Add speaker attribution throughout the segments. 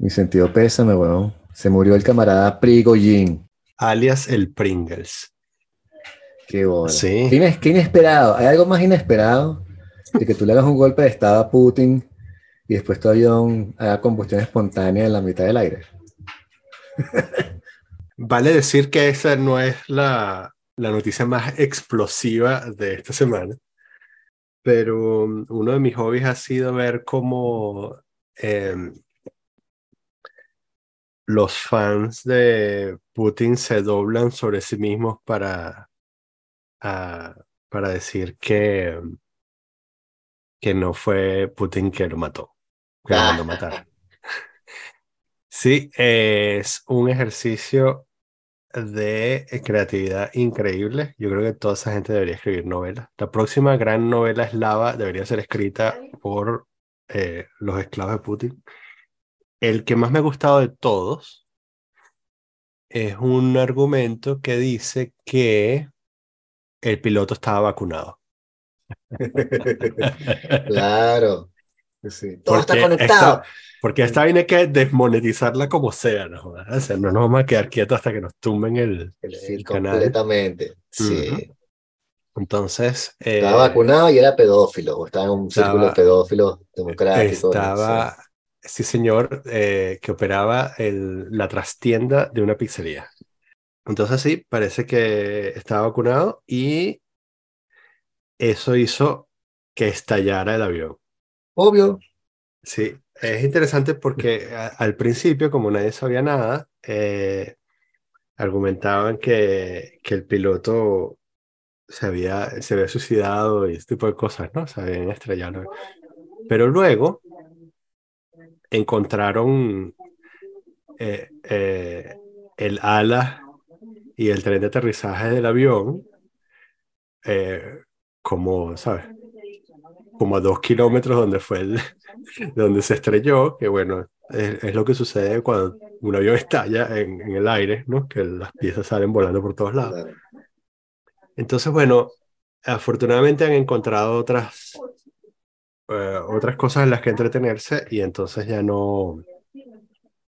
Speaker 1: Mi sentido pésame, weón. Se murió el camarada Prigogine.
Speaker 2: Alias el Pringles.
Speaker 1: Qué bola.
Speaker 2: Sí.
Speaker 1: Qué, ines- qué inesperado. ¿Hay algo más inesperado de que tú le hagas un golpe de estado a Putin y después tu avión haga combustión espontánea en la mitad del aire?
Speaker 2: Vale decir que esa no es la, la noticia más explosiva de esta semana, pero um, uno de mis hobbies ha sido ver cómo em, los fans de Putin se doblan sobre sí mismos para, ah, para decir que, que no fue Putin que lo mató, que lo mandó a matar. Sí, es un ejercicio de creatividad increíble. Yo creo que toda esa gente debería escribir novelas. La próxima gran novela eslava debería ser escrita por eh, los esclavos de Putin. El que más me ha gustado de todos es un argumento que dice que el piloto estaba vacunado.
Speaker 1: Claro. Sí. Todo está conectado.
Speaker 2: esta- porque esta vaina hay que desmonetizarla como sea, ¿no? O sea, no nos vamos a quedar quietos hasta que nos tumben el,
Speaker 1: El-
Speaker 2: el canal.
Speaker 1: completamente. Sí.
Speaker 2: Entonces, eh,
Speaker 1: Estaba vacunado y era pedófilo, o estaba en un
Speaker 2: estaba-
Speaker 1: círculo de pedófilos democrático.
Speaker 2: estaba, sí señor, eh, que operaba el- la trastienda de una pizzería. Entonces sí, parece que estaba vacunado y eso hizo que estallara el avión.
Speaker 1: Obvio.
Speaker 2: Sí, es interesante porque a- al principio, como nadie sabía nada, eh, argumentaban que, que el piloto se había, se había suicidado y este tipo de cosas, ¿no? Se habían estrellado. Pero luego encontraron eh, eh, el ala y el tren de aterrizaje del avión eh, como, ¿sabes? Como a dos kilómetros donde fue el, donde se estrelló, que bueno, es, es lo que sucede cuando un avión estalla en, en el aire, ¿no? Que las piezas salen volando por todos lados. Entonces, bueno, afortunadamente han encontrado otras, eh, otras cosas en las que entretenerse y entonces ya no,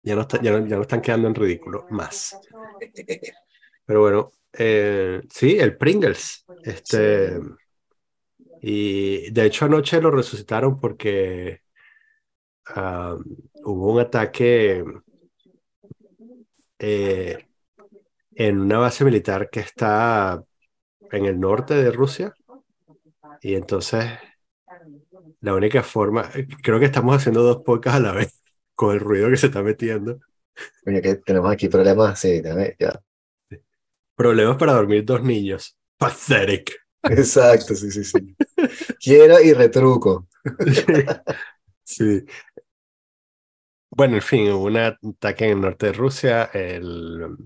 Speaker 2: ya no, está- ya no, ya no están quedando en ridículo más. Pero bueno, eh, sí, el Pringles. Este, y de hecho anoche lo resucitaron porque ah, hubo un ataque eh, en una base militar que está en el norte de Rusia. Y entonces la única forma, creo que estamos haciendo dos podcasts a la vez con el ruido que se está metiendo.
Speaker 1: Que tenemos aquí problemas, sí, ya.
Speaker 2: Problemas para dormir dos niños. Pathetic.
Speaker 1: Exacto, sí, sí, sí. Quiero y retruco.
Speaker 2: Sí. Bueno, en fin, hubo un ataque en el norte de Rusia, el,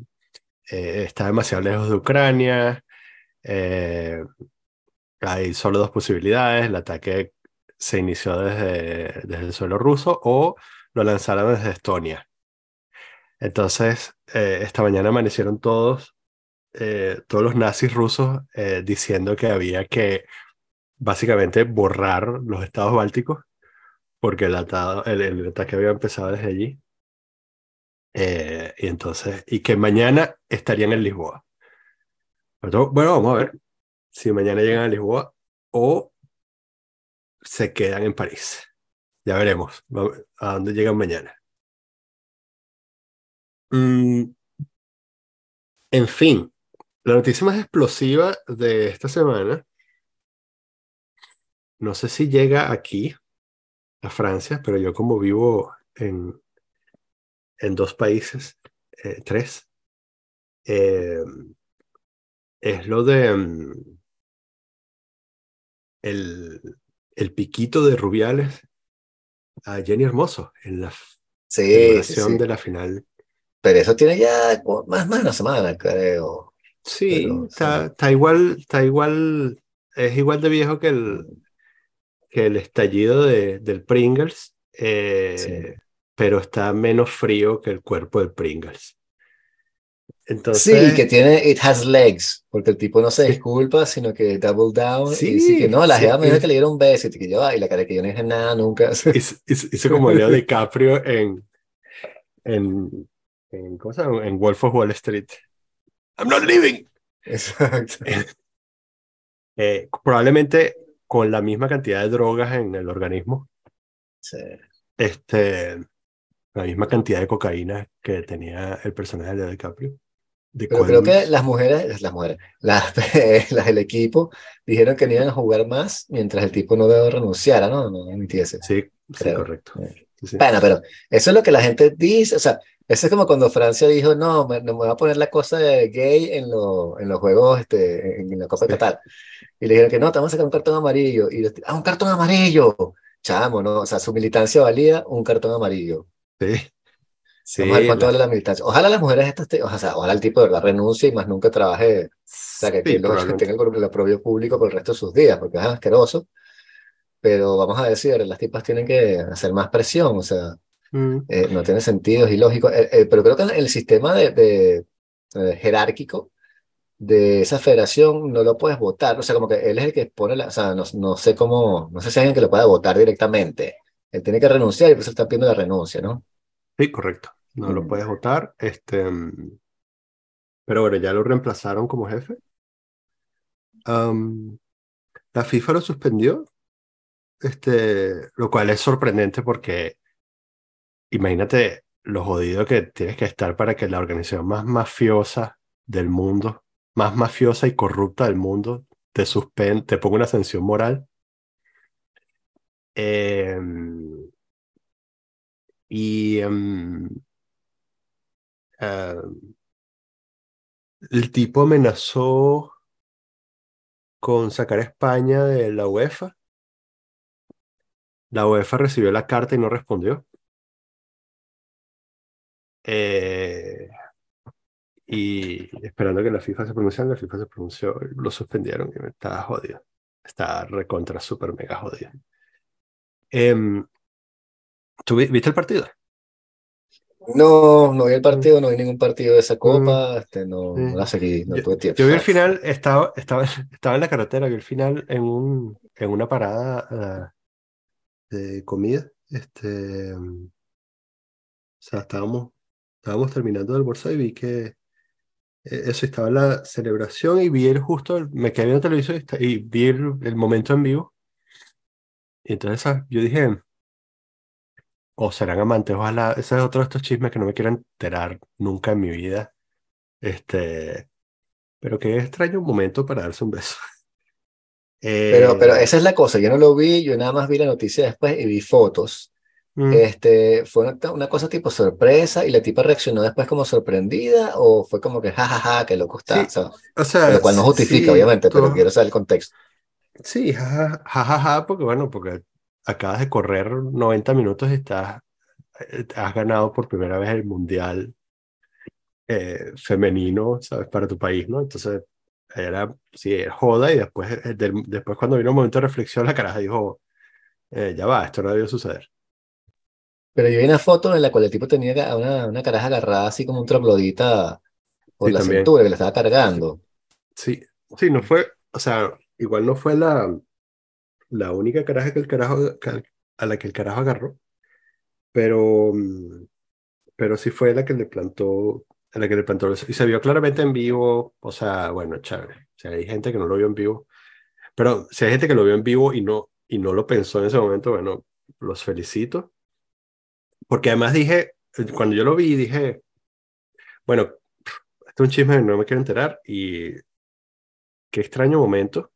Speaker 2: eh, está demasiado lejos de Ucrania, eh, hay solo dos posibilidades, el ataque se inició desde, desde el suelo ruso o lo lanzaron desde Estonia. Entonces, eh, esta mañana amanecieron todos, eh, todos los nazis rusos eh, diciendo que había que básicamente borrar los estados bálticos porque el, atado- el, ataque había empezado desde allí. Y entonces, y que mañana estarían en Lisboa. Bueno, vamos a ver si mañana llegan a Lisboa o se quedan en París. Ya veremos a dónde llegan mañana. Mm, en fin, la noticia más explosiva de esta semana, no sé si llega aquí, a Francia, pero yo como vivo en, en dos países, eh, tres, eh, es lo de mm, el, el piquito de Rubiales a Jenny Hermoso en la
Speaker 1: Sí, sí, sí.
Speaker 2: de la final.
Speaker 1: Pero eso tiene ya más, más de una semana, creo.
Speaker 2: Sí,
Speaker 1: Pero,
Speaker 2: está,
Speaker 1: sí.
Speaker 2: está igual, está igual, es igual de viejo que el, que el estallido de, del Pringles, eh, pero está menos frío que el cuerpo del Pringles. Entonces,
Speaker 1: Sí, que tiene It Has Legs, porque el tipo no se disculpa, sino que double down
Speaker 2: Sí,
Speaker 1: y dice que no, la
Speaker 2: sí,
Speaker 1: jeva me dijo que le dieron un beso y que yo, ay, la cara que yo no dije nada nunca.
Speaker 2: hizo, como Leo DiCaprio en, en, en, ¿cómo se llama? en Wolf of Wall Street. I'm not leaving.
Speaker 1: Exacto.
Speaker 2: Eh, probablemente con la misma cantidad de drogas en el organismo,
Speaker 1: Sí.
Speaker 2: este, la misma cantidad de cocaína que tenía el personaje de DiCaprio. De
Speaker 1: Pero creo que las mujeres, las mujeres, las, las del equipo dijeron que no iban a jugar más mientras el tipo no renunciara, ¿no? No admitiese.
Speaker 2: Sí, sí, correcto. Sí, sí.
Speaker 1: Bueno, pero eso es lo que la gente dice, o sea, eso es como cuando Francia dijo, no, me, no me voy a poner la cosa de gay en, lo- en los juegos, este, en, la Copa de. Qatar. Y le dijeron que no, te vamos a sacar un cartón amarillo. Y los- ah, un cartón amarillo. Chamo, ¿no? O sea, su militancia valía un cartón amarillo.
Speaker 2: Sí. Sí,
Speaker 1: Vamos a ver cuánto
Speaker 2: la-
Speaker 1: vale la militancia. Ojalá las mujeres estas, te- o sea, ojalá el tipo de verdad renuncie y más nunca trabaje, o sea, que,
Speaker 2: sí,
Speaker 1: que tenga el, el aprobio público por el resto de sus días, porque es asqueroso. Pero vamos a decir, las tipas tienen que hacer más presión, o sea,
Speaker 2: Mm,
Speaker 1: eh, no tiene sentido, es ilógico. Eh, eh, pero creo que el sistema de, de, eh, jerárquico de esa federación no lo puedes votar. O sea, como que él es el que pone la, o sea, no, no sé cómo, no sé si hay alguien que lo pueda votar directamente. Él tiene que renunciar y por eso está pidiendo la renuncia, ¿no?
Speaker 2: Sí, correcto. No lo
Speaker 1: Mm.
Speaker 2: puedes votar. Este, mm, pero bueno, ya lo reemplazaron como jefe. La FIFA lo suspendió, este, lo cual es sorprendente porque imagínate lo jodido que tienes que estar para que la organización más mafiosa del mundo, más mafiosa y corrupta del mundo, te suspende, te ponga una sanción moral. Em, y em, em, el tipo amenazó con sacar a España de la UEFA. La UEFA recibió la carta y no respondió. Eh, y esperando que la FIFA se pronunciara, la FIFA se pronunció, lo suspendieron y estaba jodido. Estaba recontra, super mega jodido. Em, ¿tú vi- viste el partido?
Speaker 1: No, no vi el partido, no vi ningún partido de esa copa, este, no,
Speaker 2: Sí.
Speaker 1: no la seguí, no
Speaker 2: Yo,
Speaker 1: tuve tiempo.
Speaker 2: yo vi el final, estaba, estaba, estaba en la carretera, vi el final en, un, en una parada ah, de comida. Este, mm, o sea, estábamos, estábamos terminando de almorzar y vi que eh, eso estaba en la celebración y vi el justo, el- me quedé viendo televisión y, y vi el, el momento en vivo. Y entonces ah, yo dije, o serán amantes, ojalá, ese es otro de estos chismes que no me quiero enterar nunca en mi vida. Este, pero qué extraño momento para darse un beso.
Speaker 1: Pero, pero
Speaker 2: Eh,
Speaker 1: esa es la cosa, yo no lo vi, yo nada más vi la noticia después y vi fotos.
Speaker 2: mm,
Speaker 1: Este, ¿fue una, una cosa tipo sorpresa y la tipa reaccionó después como sorprendida o fue como que jajaja, qué loco está?
Speaker 2: Sí,
Speaker 1: O sea,
Speaker 2: o sea,
Speaker 1: lo cual no justifica,
Speaker 2: sí,
Speaker 1: obviamente, pero quiero saber el contexto.
Speaker 2: Sí, jajaja, jajaja, porque bueno, porque acabas de correr 90 minutos y estás, eh, has ganado por primera vez el mundial eh, femenino, ¿sabes? Para tu país, ¿no? Entonces, era, sí, era joda y después, eh, del- después cuando vino un momento de reflexión, la caraja dijo, eh, ya va, esto no debió suceder.
Speaker 1: Pero yo vi una foto en la cual el tipo tenía a una, una caraja agarrada así como un troglodita por
Speaker 2: Sí,
Speaker 1: la
Speaker 2: también.
Speaker 1: cintura que le estaba cargando.
Speaker 2: Sí, sí, no fue, o sea, igual no fue la, la única caraja que el carajo, a la que el carajo agarró, pero, mm, pero sí fue la que le plantó, la que le plantó, y se vio claramente en vivo, o sea, bueno, chévere, o sea, hay gente que no lo vio en vivo, pero si hay gente que lo vio en vivo y no, y no lo pensó en ese momento, bueno, los felicito, porque además dije, cuando yo lo vi, dije, bueno, esto es un chisme no me quiero enterar, y qué extraño momento,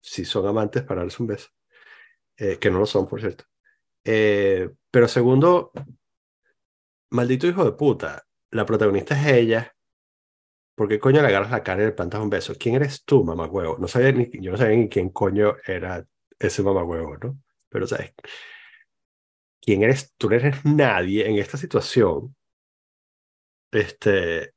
Speaker 2: si son amantes para darse un beso, eh, que no lo son, por cierto. Eh, pero segundo, maldito hijo de puta, la protagonista es ella. ¿Por qué coño le agarras la cara y le plantas un beso? ¿Quién eres tú, mamagüevo? No sabía ni, yo no sabía ni quién coño era ese mamagüevo, ¿no? Pero, ¿sabes? ¿Quién eres? Tú no eres nadie en esta situación. Este,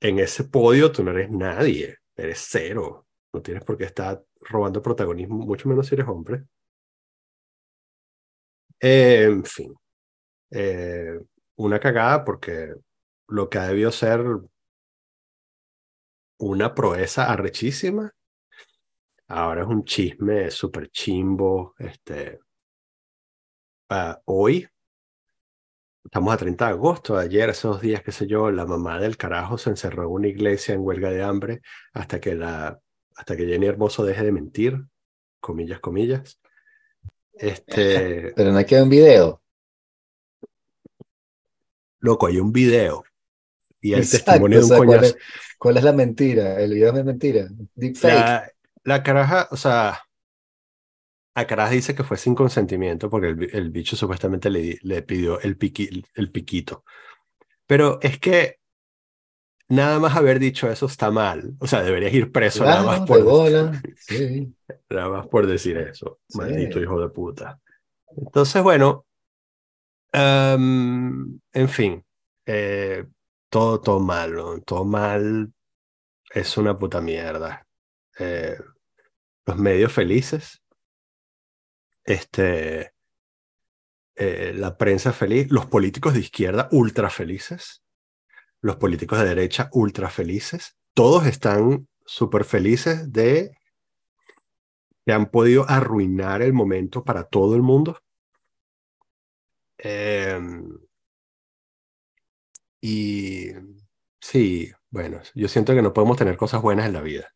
Speaker 2: en ese podio tú no eres nadie. Eres cero. No tienes por qué estar robando protagonismo, mucho menos si eres hombre. Eh, en fin. Eh, una cagada porque lo que ha debido ser una proeza arrechísima, ahora es un chisme súper chimbo. Este, hoy, estamos a 30 de agosto, ayer, esos días, qué sé yo, la mamá del carajo se encerró en una iglesia en huelga de hambre hasta que, la, hasta que Jenny Hermoso deje de mentir, comillas, comillas. Este,
Speaker 1: Pero no hay que ver un video.
Speaker 2: loco, hay un video y el
Speaker 1: Exacto,
Speaker 2: testimonio de
Speaker 1: o
Speaker 2: un
Speaker 1: ¿cuál
Speaker 2: coñazo.
Speaker 1: es, cuál es la mentira? El video es mentira. Deepfake.
Speaker 2: La, la caraja, o sea, la caraja dice que fue sin consentimiento porque el, bi- el bicho supuestamente le, le pidió el, piqui- el piquito. Pero es que nada más haber dicho eso está mal. O sea, deberías ir preso nada más por,
Speaker 1: de bola. Sí,
Speaker 2: nada más por decir eso.
Speaker 1: Sí.
Speaker 2: Maldito hijo de puta. Entonces, bueno, em, en fin, eh, todo, todo mal, ¿no? Todo mal es una puta mierda. Eh, los medios felices, este, eh, la prensa feliz, los políticos de izquierda ultra felices, los políticos de derecha ultra felices, todos están súper felices de que han podido arruinar el momento para todo el mundo. Em, y sí, bueno, yo siento que no podemos tener cosas buenas en la vida.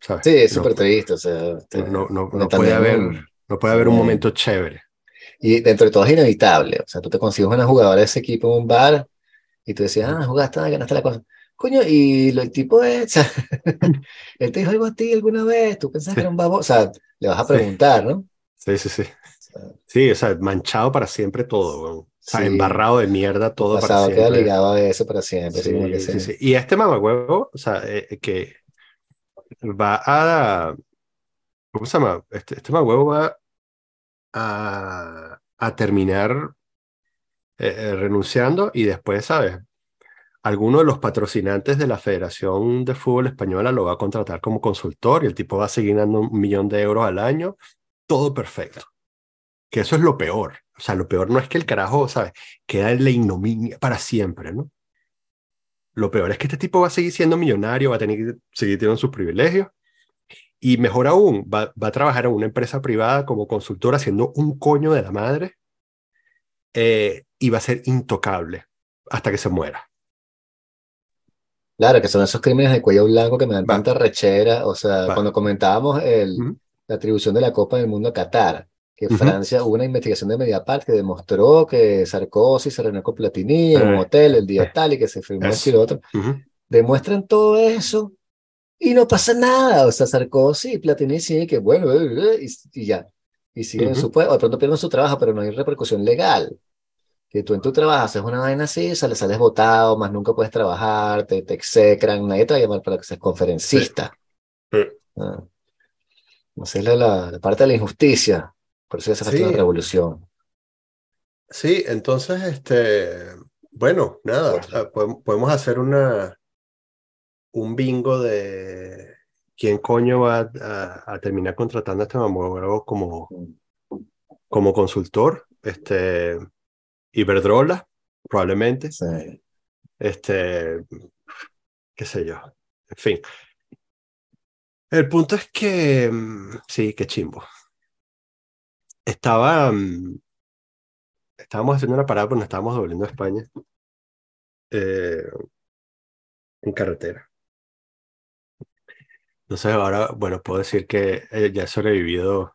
Speaker 2: ¿Sabes?
Speaker 1: sí, es
Speaker 2: No-
Speaker 1: súper triste. O sea, este,
Speaker 2: no, no,
Speaker 1: porque
Speaker 2: no puede haber, no puede haber un momento chévere.
Speaker 1: Y dentro de todo es inevitable. O sea, tú te consigues una jugadora de ese equipo en un bar y tú decías, ah, jugaste, ah, ganaste la cosa. Coño, y lo, el tipo es, o sea, él te dijo algo a ti alguna vez, tú pensás que era un babo, o sea, le vas a
Speaker 2: Sí.
Speaker 1: preguntar, ¿no?
Speaker 2: Sí, sí, sí.
Speaker 1: O sea,
Speaker 2: Sí, o sea, manchado para siempre todo, weón. O sea,
Speaker 1: Sí.
Speaker 2: embarrado de mierda todo para
Speaker 1: pasado queda
Speaker 2: siempre.
Speaker 1: ligado a eso para siempre. que
Speaker 2: Sí, sí,
Speaker 1: sí.
Speaker 2: sí. Y este mamagüevo, o sea, eh, que va a, ¿cómo se llama? Este, este mamagüevo va a, terminar eh, eh, renunciando y después, ¿sabes? Alguno de los patrocinantes de la Federación de Fútbol Española lo va a contratar como consultor y el tipo va a seguir dando un millón de euros al año. Todo perfecto. Que eso es lo peor. O sea, lo peor no es que el carajo, ¿sabes? Queda en la ignominia para siempre, ¿no? Lo peor es que este tipo va a seguir siendo millonario, va a tener que seguir teniendo sus privilegios. Y mejor aún, va, va a trabajar en una empresa privada como consultor haciendo un coño de la madre eh, y va a ser intocable hasta que se muera.
Speaker 1: Claro, que son esos crímenes de cuello blanco que me dan
Speaker 2: Va.
Speaker 1: tanta rechera. O sea,
Speaker 2: Va.
Speaker 1: cuando comentábamos el, la atribución de la Copa del Mundo a Qatar, que
Speaker 2: Ujú.
Speaker 1: Francia hubo una investigación de Mediapart que demostró que Sarkozy se reunió con Platini en un
Speaker 2: Eh,
Speaker 1: hotel el día
Speaker 2: eh,
Speaker 1: tal y que se firmó esto y lo otro. Demuestran todo eso y no pasa nada. O sea, Sarkozy y Platini sí, que bueno, eh, eh, y, y ya. Y siguen en
Speaker 2: Ujú.
Speaker 1: su puesto, o de pronto pierden su trabajo, pero no hay repercusión legal. Que tú en tu trabajo haces una vaina así, sales, sales votado, más nunca puedes trabajar, te, te execran, nadie te va a llamar para que seas conferencista.
Speaker 2: Sí.
Speaker 1: Ah. Es la, la, la parte de la injusticia. Por eso falta una
Speaker 2: Sí.
Speaker 1: revolución.
Speaker 2: Sí, entonces, este, bueno, nada, podem- podemos hacer una, un bingo de quién coño va a, a terminar contratando a este mamagüevo como, como consultor. Este, Iberdrola, probablemente.
Speaker 1: Sí.
Speaker 2: Este, qué sé yo. En fin. El punto es que, mm, sí, qué chimbo. Estaba, mm, estábamos haciendo una parada, pero nos estábamos volviendo a España. eh, en carretera. Entonces ahora, bueno, puedo decir que eh, ya he sobrevivido un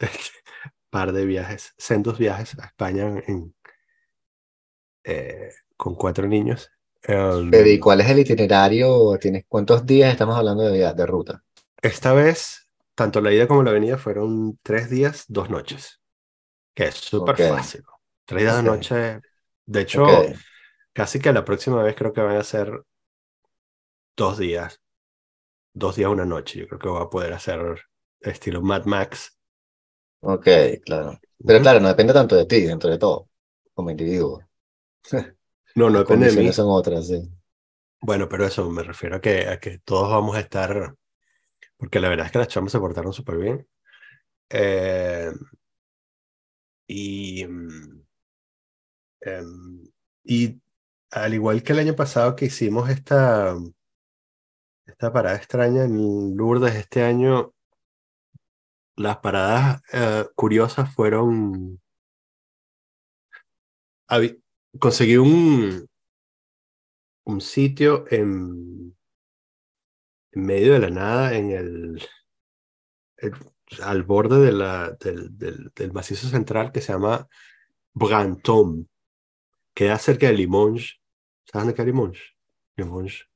Speaker 2: par de viajes, sendos viajes a España en, eh, con cuatro niños. Um,
Speaker 1: Pero, ¿y cuál es el itinerario? ¿Tienes cuántos días estamos hablando de, de ruta?
Speaker 2: esta vez, tanto la ida como la venida fueron tres días, dos noches, que es súper fácil. Tres días,
Speaker 1: Ok.
Speaker 2: dos noches. De hecho, casi que la próxima vez creo que van a ser dos días, dos días, una noche. Yo creo que voy a poder hacer estilo Mad Max.
Speaker 1: Ok, claro. Pero claro, no depende tanto de ti, dentro de todo, como individuo.
Speaker 2: No, no depende de mí.
Speaker 1: son otras, sí.
Speaker 2: Bueno, pero eso me refiero a que, a que todos vamos a estar, porque la verdad es que las chamas se portaron súper bien. Eh, y, em, y al igual que el año pasado que hicimos esta, esta parada extraña en Lourdes este año, las paradas eh, curiosas fueron conseguí un, un sitio en, medio de la nada, en el, al borde del, del, del, macizo central que se llama Brantôme. Queda cerca de Limoges. ¿Sabes dónde queda Limoges? Limoges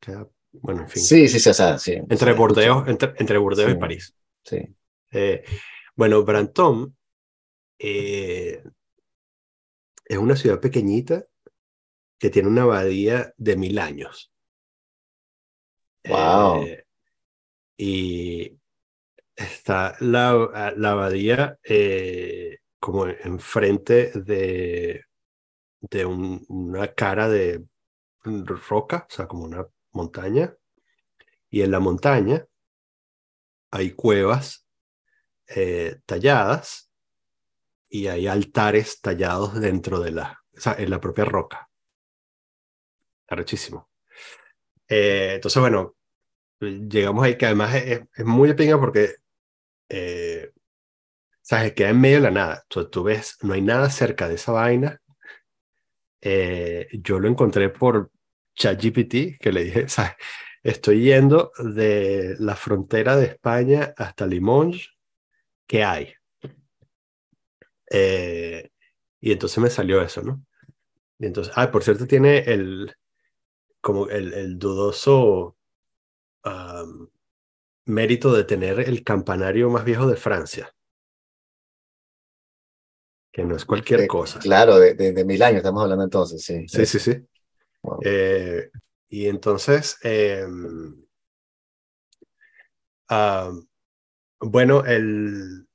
Speaker 2: queda, bueno, en fin.
Speaker 1: Sí, sí, sí, o sea, sí.
Speaker 2: Entre Bordeaux, entre, entre Bordeaux
Speaker 1: Sí.
Speaker 2: y París.
Speaker 1: Sí.
Speaker 2: Eh, bueno, Brantôme eh, es una ciudad pequeñita que tiene una abadía de mil años.
Speaker 1: Wow.
Speaker 2: Eh, y está la, la abadía como enfrente de, de un- una cara de roca, o sea, como una montaña. Y en la montaña hay cuevas eh, talladas y hay altares tallados dentro de la, o sea, en la propia roca. Arrechísimo. Eh, entonces, bueno, llegamos ahí, que además es, muy pinga porque, eh, ¿sabes? Queda en medio de la nada. Tú, tú ves, no hay nada cerca de esa vaina. Eh, yo lo encontré por ChatGPT, que le dije, ¿sabes? Estoy yendo de la frontera de España hasta Limoges. ¿Qué hay? Eh, y entonces me salió eso, ¿no? Y entonces, ah, por cierto, tiene el, como el, el dudoso am, mérito de tener el campanario más viejo de Francia. Que no es cualquier
Speaker 1: Eh,
Speaker 2: cosa.
Speaker 1: Claro, de, de, de mil años estamos hablando entonces, sí.
Speaker 2: Sí, sí, sí. Eh, y entonces, em, am, bueno, el,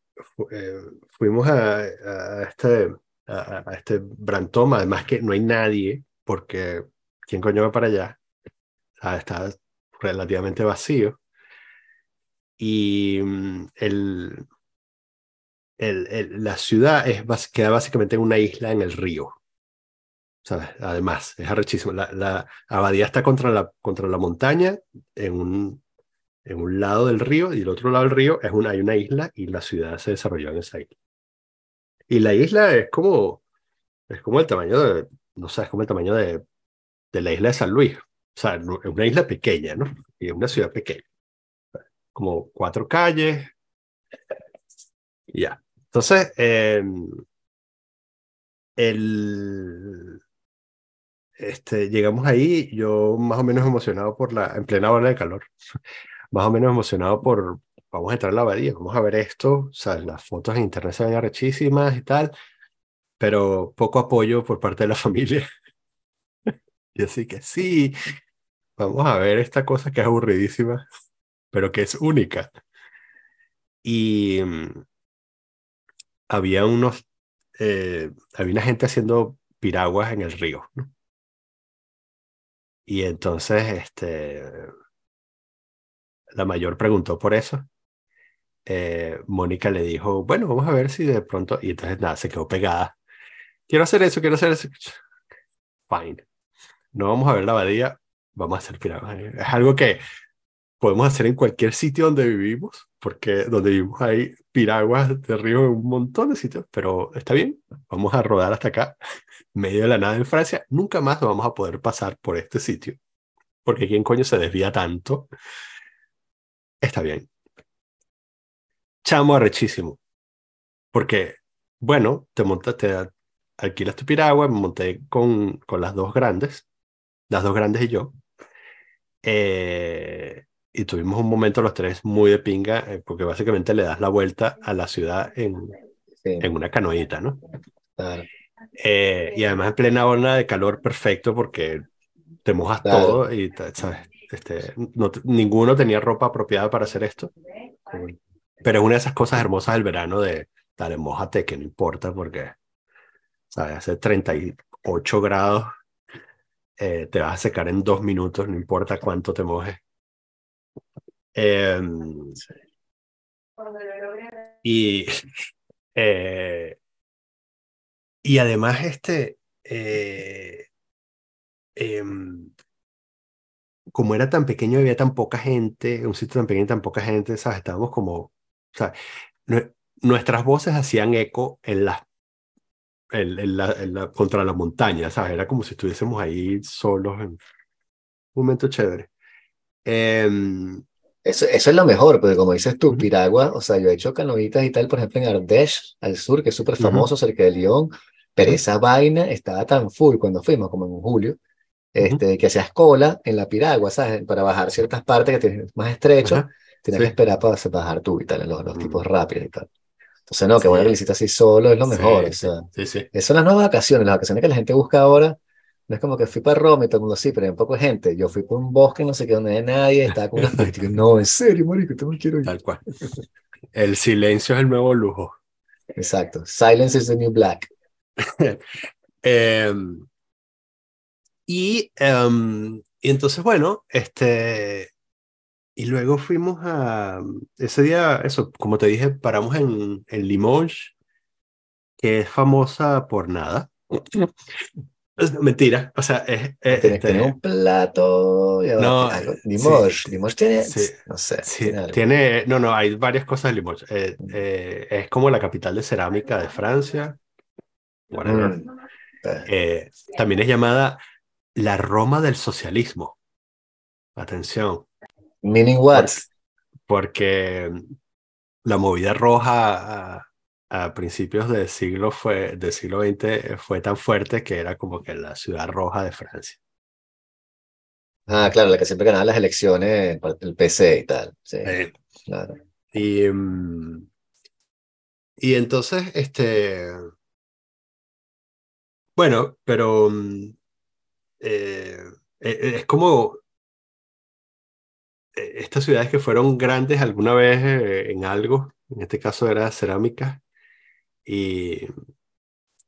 Speaker 2: eh, fuimos a, a este, a, a este Brantôme, además que no hay nadie, porque ¿quién coño va para allá? Ah, está relativamente vacío. Y mm, el, el, el- la ciudad es, queda básicamente en una isla en el río. ¿Sabes? Además, es arrechísimo. La, la abadía está contra la, contra la montaña, en un, en un lado del río, y el otro lado del río es una, hay una isla, y la ciudad se desarrolló en esa isla. Y la isla es como, es como el tamaño de, no sé, es como el tamaño de, de la isla de San Luis. O sea, es una isla pequeña, ¿no? Y es una ciudad pequeña. Como cuatro calles. Ya. Entonces, eh, el, este, llegamos ahí, yo más o menos emocionado por la, en plena ola de calor, más o menos emocionado por, vamos a entrar a la abadía, vamos a ver esto, o sea, las fotos en internet se ven arrechísimas y tal, pero poco apoyo por parte de la familia. Y así que sí, vamos a ver esta cosa que es aburridísima, pero que es única. Y mm, había unos, eh, había una gente haciendo piraguas en el río, ¿no? Y entonces, este, la mayor preguntó por eso. Eh, Mónica le dijo, bueno, vamos a ver si de pronto, y entonces nada, se quedó pegada. Quiero hacer eso, quiero hacer eso. Fine. No vamos a ver la abadía, vamos a hacer piraguas. Es algo que podemos hacer en cualquier sitio donde vivimos, porque donde vivimos hay piraguas de río en un montón de sitios, pero está bien, vamos a rodar hasta acá, medio de la nada en Francia, nunca más vamos a poder pasar por este sitio, porque quién coño se desvía tanto. Está bien. Chamo arrechísimo, porque, bueno, te montas, te alquilas tu piragua, me monté con, con las dos grandes, las dos grandes y yo, eh, y tuvimos un momento los tres muy de pinga, eh, porque básicamente le das la vuelta a la ciudad en,
Speaker 1: Sí,
Speaker 2: en una canoita, ¿no?
Speaker 1: claro,
Speaker 2: Eh, y además en plena ola de calor perfecto porque te mojas
Speaker 1: Claro.
Speaker 2: todo y, ¿sabes? Este, no, ninguno tenía ropa apropiada para hacer esto. Pero es una de esas cosas hermosas del verano de, dale, mójate, que no importa porque, ¿sabes? Hace 38 grados, eh, te vas a secar en dos minutos, no importa cuánto te mojes. Em, y, eh, y además, este, eh, em, como era tan pequeño había tan poca gente, un sitio tan pequeño tan poca gente, ¿sabes? Estábamos como, o sea, nue- nuestras voces hacían eco en las el, la, contra la montaña, ¿sabes? Era como si estuviésemos ahí solos en un momento chévere. Em,
Speaker 1: eso, eso, es lo mejor, porque como dices tú, Piragua, o sea, yo he hecho canoitas y tal, por ejemplo, en Ardèche, al sur, que es súper famoso, cerca de Lyon, pero esa vaina estaba tan full cuando fuimos, como en julio, este, que hacías cola en la piragua, ¿sabes? Para bajar ciertas partes que tienes más estrecho, tienes que esperar para bajar tú y tal, los, los tipos rápidos y tal. Entonces, no, que lo hiciste así solo es lo mejor. o sea, Esas son las nuevas vacaciones, las vacaciones que la gente busca ahora. No es como que fui para Roma y todo el mundo sí, pero hay un poco de gente. Yo fui por un bosque, no sé qué, donde hay nadie, estaba con políticas. No, en serio, marico, te quiero ir.
Speaker 2: Tal cual. El silencio es el nuevo lujo.
Speaker 1: Exacto. Silence is the new black.
Speaker 2: Em, y, em, y entonces, bueno, este, y luego fuimos a, ese día, eso, como te dije, paramos en, en Limoges, que es famosa por nada. Mentira, o sea, es...
Speaker 1: tiene, un plato, no, Limoges, Limoges tiene, no sé.
Speaker 2: tiene, no, no, hay varias cosas de Limoges. Eh, mm. eh, es como la capital de cerámica de Francia. Mm. Eh, también es llamada la Roma del socialismo. Atención.
Speaker 1: Meaning what?
Speaker 2: Porque, la movida roja a, principios del siglo, fue, del siglo XX fue tan fuerte que era como que la ciudad roja de Francia.
Speaker 1: Ah, claro, la que siempre ganaba las elecciones, el PC y tal. Sí, claro.
Speaker 2: Y, mm, y entonces, este. Bueno, pero mm, eh, e, es como eh, estas ciudades que fueron grandes alguna vez eh, en algo, en este caso era cerámica, y,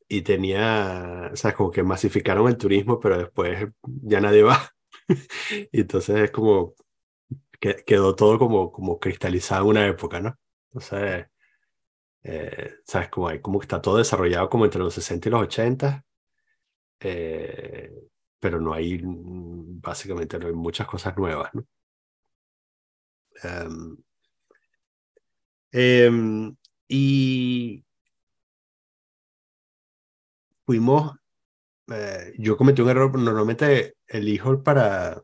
Speaker 2: y tenía, o sea, como que masificaron el turismo, pero después ya nadie va. y entonces es como, que, quedó todo como, como cristalizado en una época, ¿no? Entonces, eh, ¿sabes? Como, hay, como que está todo desarrollado como entre los 60 y los 80, pero no hay, básicamente no hay muchas cosas nuevas, ¿no? Em, em, y fuimos, eh, yo cometí un error, normalmente elijo para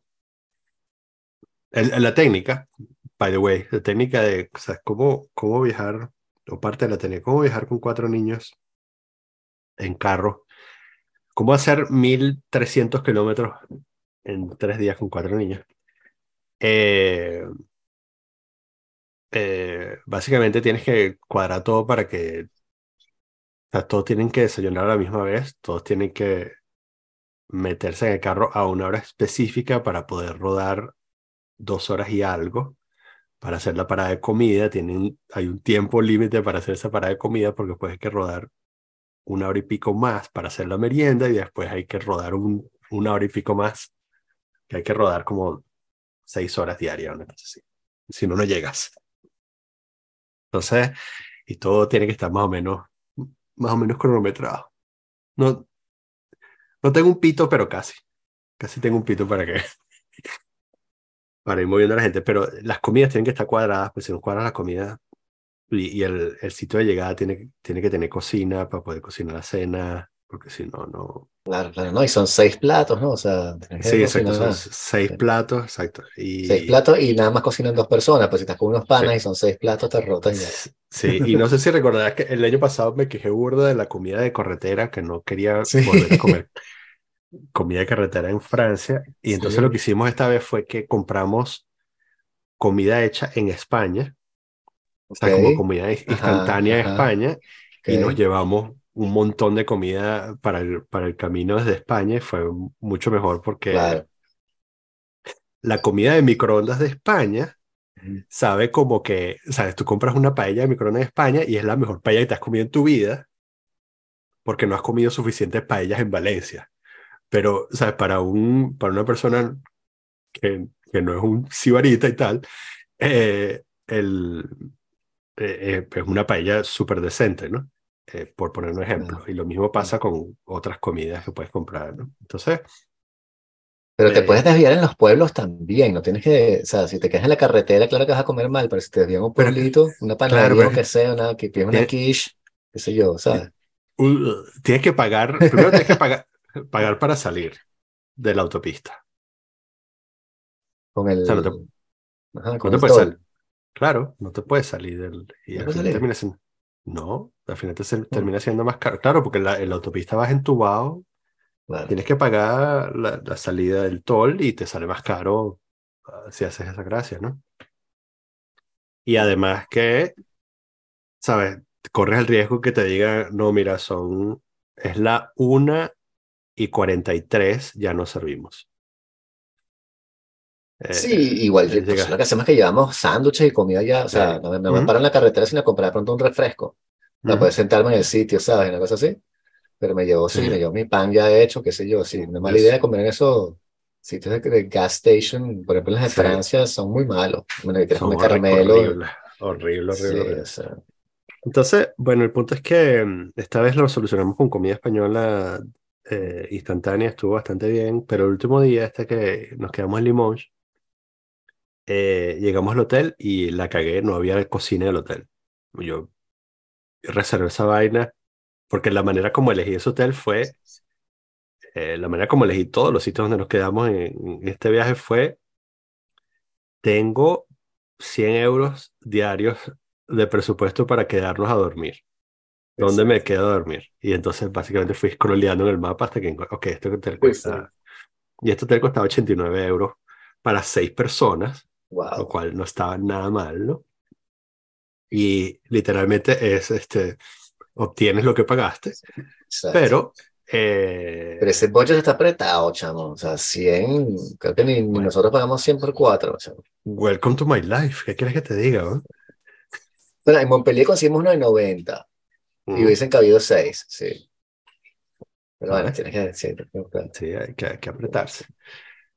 Speaker 2: la técnica, by the way, la técnica de, o sea, cómo, cómo viajar, o parte de la técnica, cómo viajar con cuatro niños en carro, cómo hacer 1300 kilómetros en tres días con cuatro niños. Eh, eh, básicamente tienes que cuadrar todo para que todos tienen que desayunar a la misma vez, todos tienen que meterse en el carro a una hora específica para poder rodar dos horas y algo para hacer la parada de comida. Tienen, hay un tiempo límite para hacer esa parada de comida porque después hay que rodar una hora y pico más para hacer la merienda y después hay que rodar un, una hora y pico más, que hay que rodar como seis horas diarias, Si no, no llegas. Entonces, y todo tiene que estar más o menos, más o menos cronometrado. No, no tengo un pito, pero casi. Casi tengo un pito para que para ir moviendo a la gente, pero las comidas tienen que estar cuadradas, pues si no cuadra la comida y, el, el, sitio de llegada tiene, tiene que tener cocina para poder cocinar la cena, porque si no, no.
Speaker 1: Claro, claro, no, y son seis platos, ¿no? O sea,
Speaker 2: sí, exacto, son seis platos, exacto.
Speaker 1: Y... Seis platos y nada más cocinan dos personas, pues si estás con unos panas y son seis platos, te rotan ya.
Speaker 2: Sí, y no sé si recordarás que el año pasado me quejé burdo de la comida de carretera, que no quería volver a comer comida de carretera en Francia, y entonces lo que hicimos esta vez fue que compramos comida hecha en España, o sea, como comida instantánea en España, y nos llevamos un montón de comida para el, para el camino desde España y fue mucho mejor porque la comida de microondas de España sabe como que, sabes, tú compras una paella de microondas de España y es la mejor paella que te has comido en tu vida porque no has comido suficientes paellas en Valencia. Pero, sabes, para, un, para una persona que, que no es un sibarita y tal, eh, el, eh, eh, es una paella súper decente, ¿no? Eh, por poner un ejemplo. Y lo mismo pasa con otras comidas que puedes comprar, ¿no? Entonces...
Speaker 1: Pero te puedes desviar en los pueblos también, no tienes que, o sea, si te quedas en la carretera, claro que vas a comer mal, pero si te desvías en un pueblito, una panadería, claro, que sea, una, que pides una quiche, qué sé yo, ¿sabes?
Speaker 2: uh, tienes que pagar, primero tienes que pagar, pagar para salir de la autopista.
Speaker 1: Con el.
Speaker 2: O sea, no te,
Speaker 1: ajá,
Speaker 2: no
Speaker 1: con
Speaker 2: te
Speaker 1: el
Speaker 2: puedes salir. Claro, no te puedes salir del.
Speaker 1: No,
Speaker 2: al final te se-
Speaker 1: Mm.
Speaker 2: termina siendo más caro. Claro, porque la, en la autopista vas entubado,
Speaker 1: Claro.
Speaker 2: tienes que pagar la, la salida del toll y te sale más caro ah, si haces esa gracia, ¿no? Y además que, ¿sabes? Corres el riesgo que te digan, no, mira, son, es la 1 y 43, ya no servimos. Eh,
Speaker 1: Sí, igual
Speaker 2: eh,
Speaker 1: pues,
Speaker 2: llega-
Speaker 1: lo que hacemos es que llevamos sándwiches y comida ya, o sea,
Speaker 2: Sí.
Speaker 1: no, me- no me
Speaker 2: Ujú.
Speaker 1: paro en la carretera sino a comprar pronto un refresco, para
Speaker 2: Ujú.
Speaker 1: poder sentarme en el sitio, ¿sabes? Una cosa así. Pero me llevo, sí,
Speaker 2: Sí.
Speaker 1: me llevo mi pan ya hecho, qué sé yo, sí, no es mala
Speaker 2: Yo
Speaker 1: idea comer en esos sitios de, gas station, por ejemplo, las de
Speaker 2: Sí.
Speaker 1: Francia son muy malos. Bueno, que
Speaker 2: Son
Speaker 1: caramelo.
Speaker 2: horrible,
Speaker 1: Sí,
Speaker 2: horrible, horrible.
Speaker 1: o sea,
Speaker 2: Entonces, bueno, el punto es que mm, esta vez lo solucionamos con comida española eh, instantánea, estuvo bastante bien, pero el último día, este que nos quedamos en Limoges, eh, llegamos al hotel y la cagué, no había cocina en el hotel. Yo reservé esa vaina porque la manera como elegí ese hotel fue, eh, la manera como elegí todos los sitios donde nos quedamos en, en este viaje fue, tengo 100 euros diarios de presupuesto para quedarnos a dormir. ¿Dónde me quedo a dormir? Y entonces básicamente fui scrolleando en el mapa hasta que, ok, este hotel cuesta, y este hotel costaba 89 euros para seis personas, lo
Speaker 1: wow.
Speaker 2: cual no estaba nada mal, ¿no? Y literalmente es, este, obtienes lo que pagaste,
Speaker 1: Exacto.
Speaker 2: pero, eh,
Speaker 1: Pero ese budget está apretado, chamo. O sea, 100, creo que ni, nosotros pagamos 100 por 4, chamo.
Speaker 2: welcome to my life, ¿qué quieres que te diga? no?
Speaker 1: Bueno, en Montpellier conseguimos uno de 90 y
Speaker 2: Mm,
Speaker 1: hubiesen cabido 6, sí. Pero bueno, tienes que decir.
Speaker 2: Sí, hay que, hay que apretarse.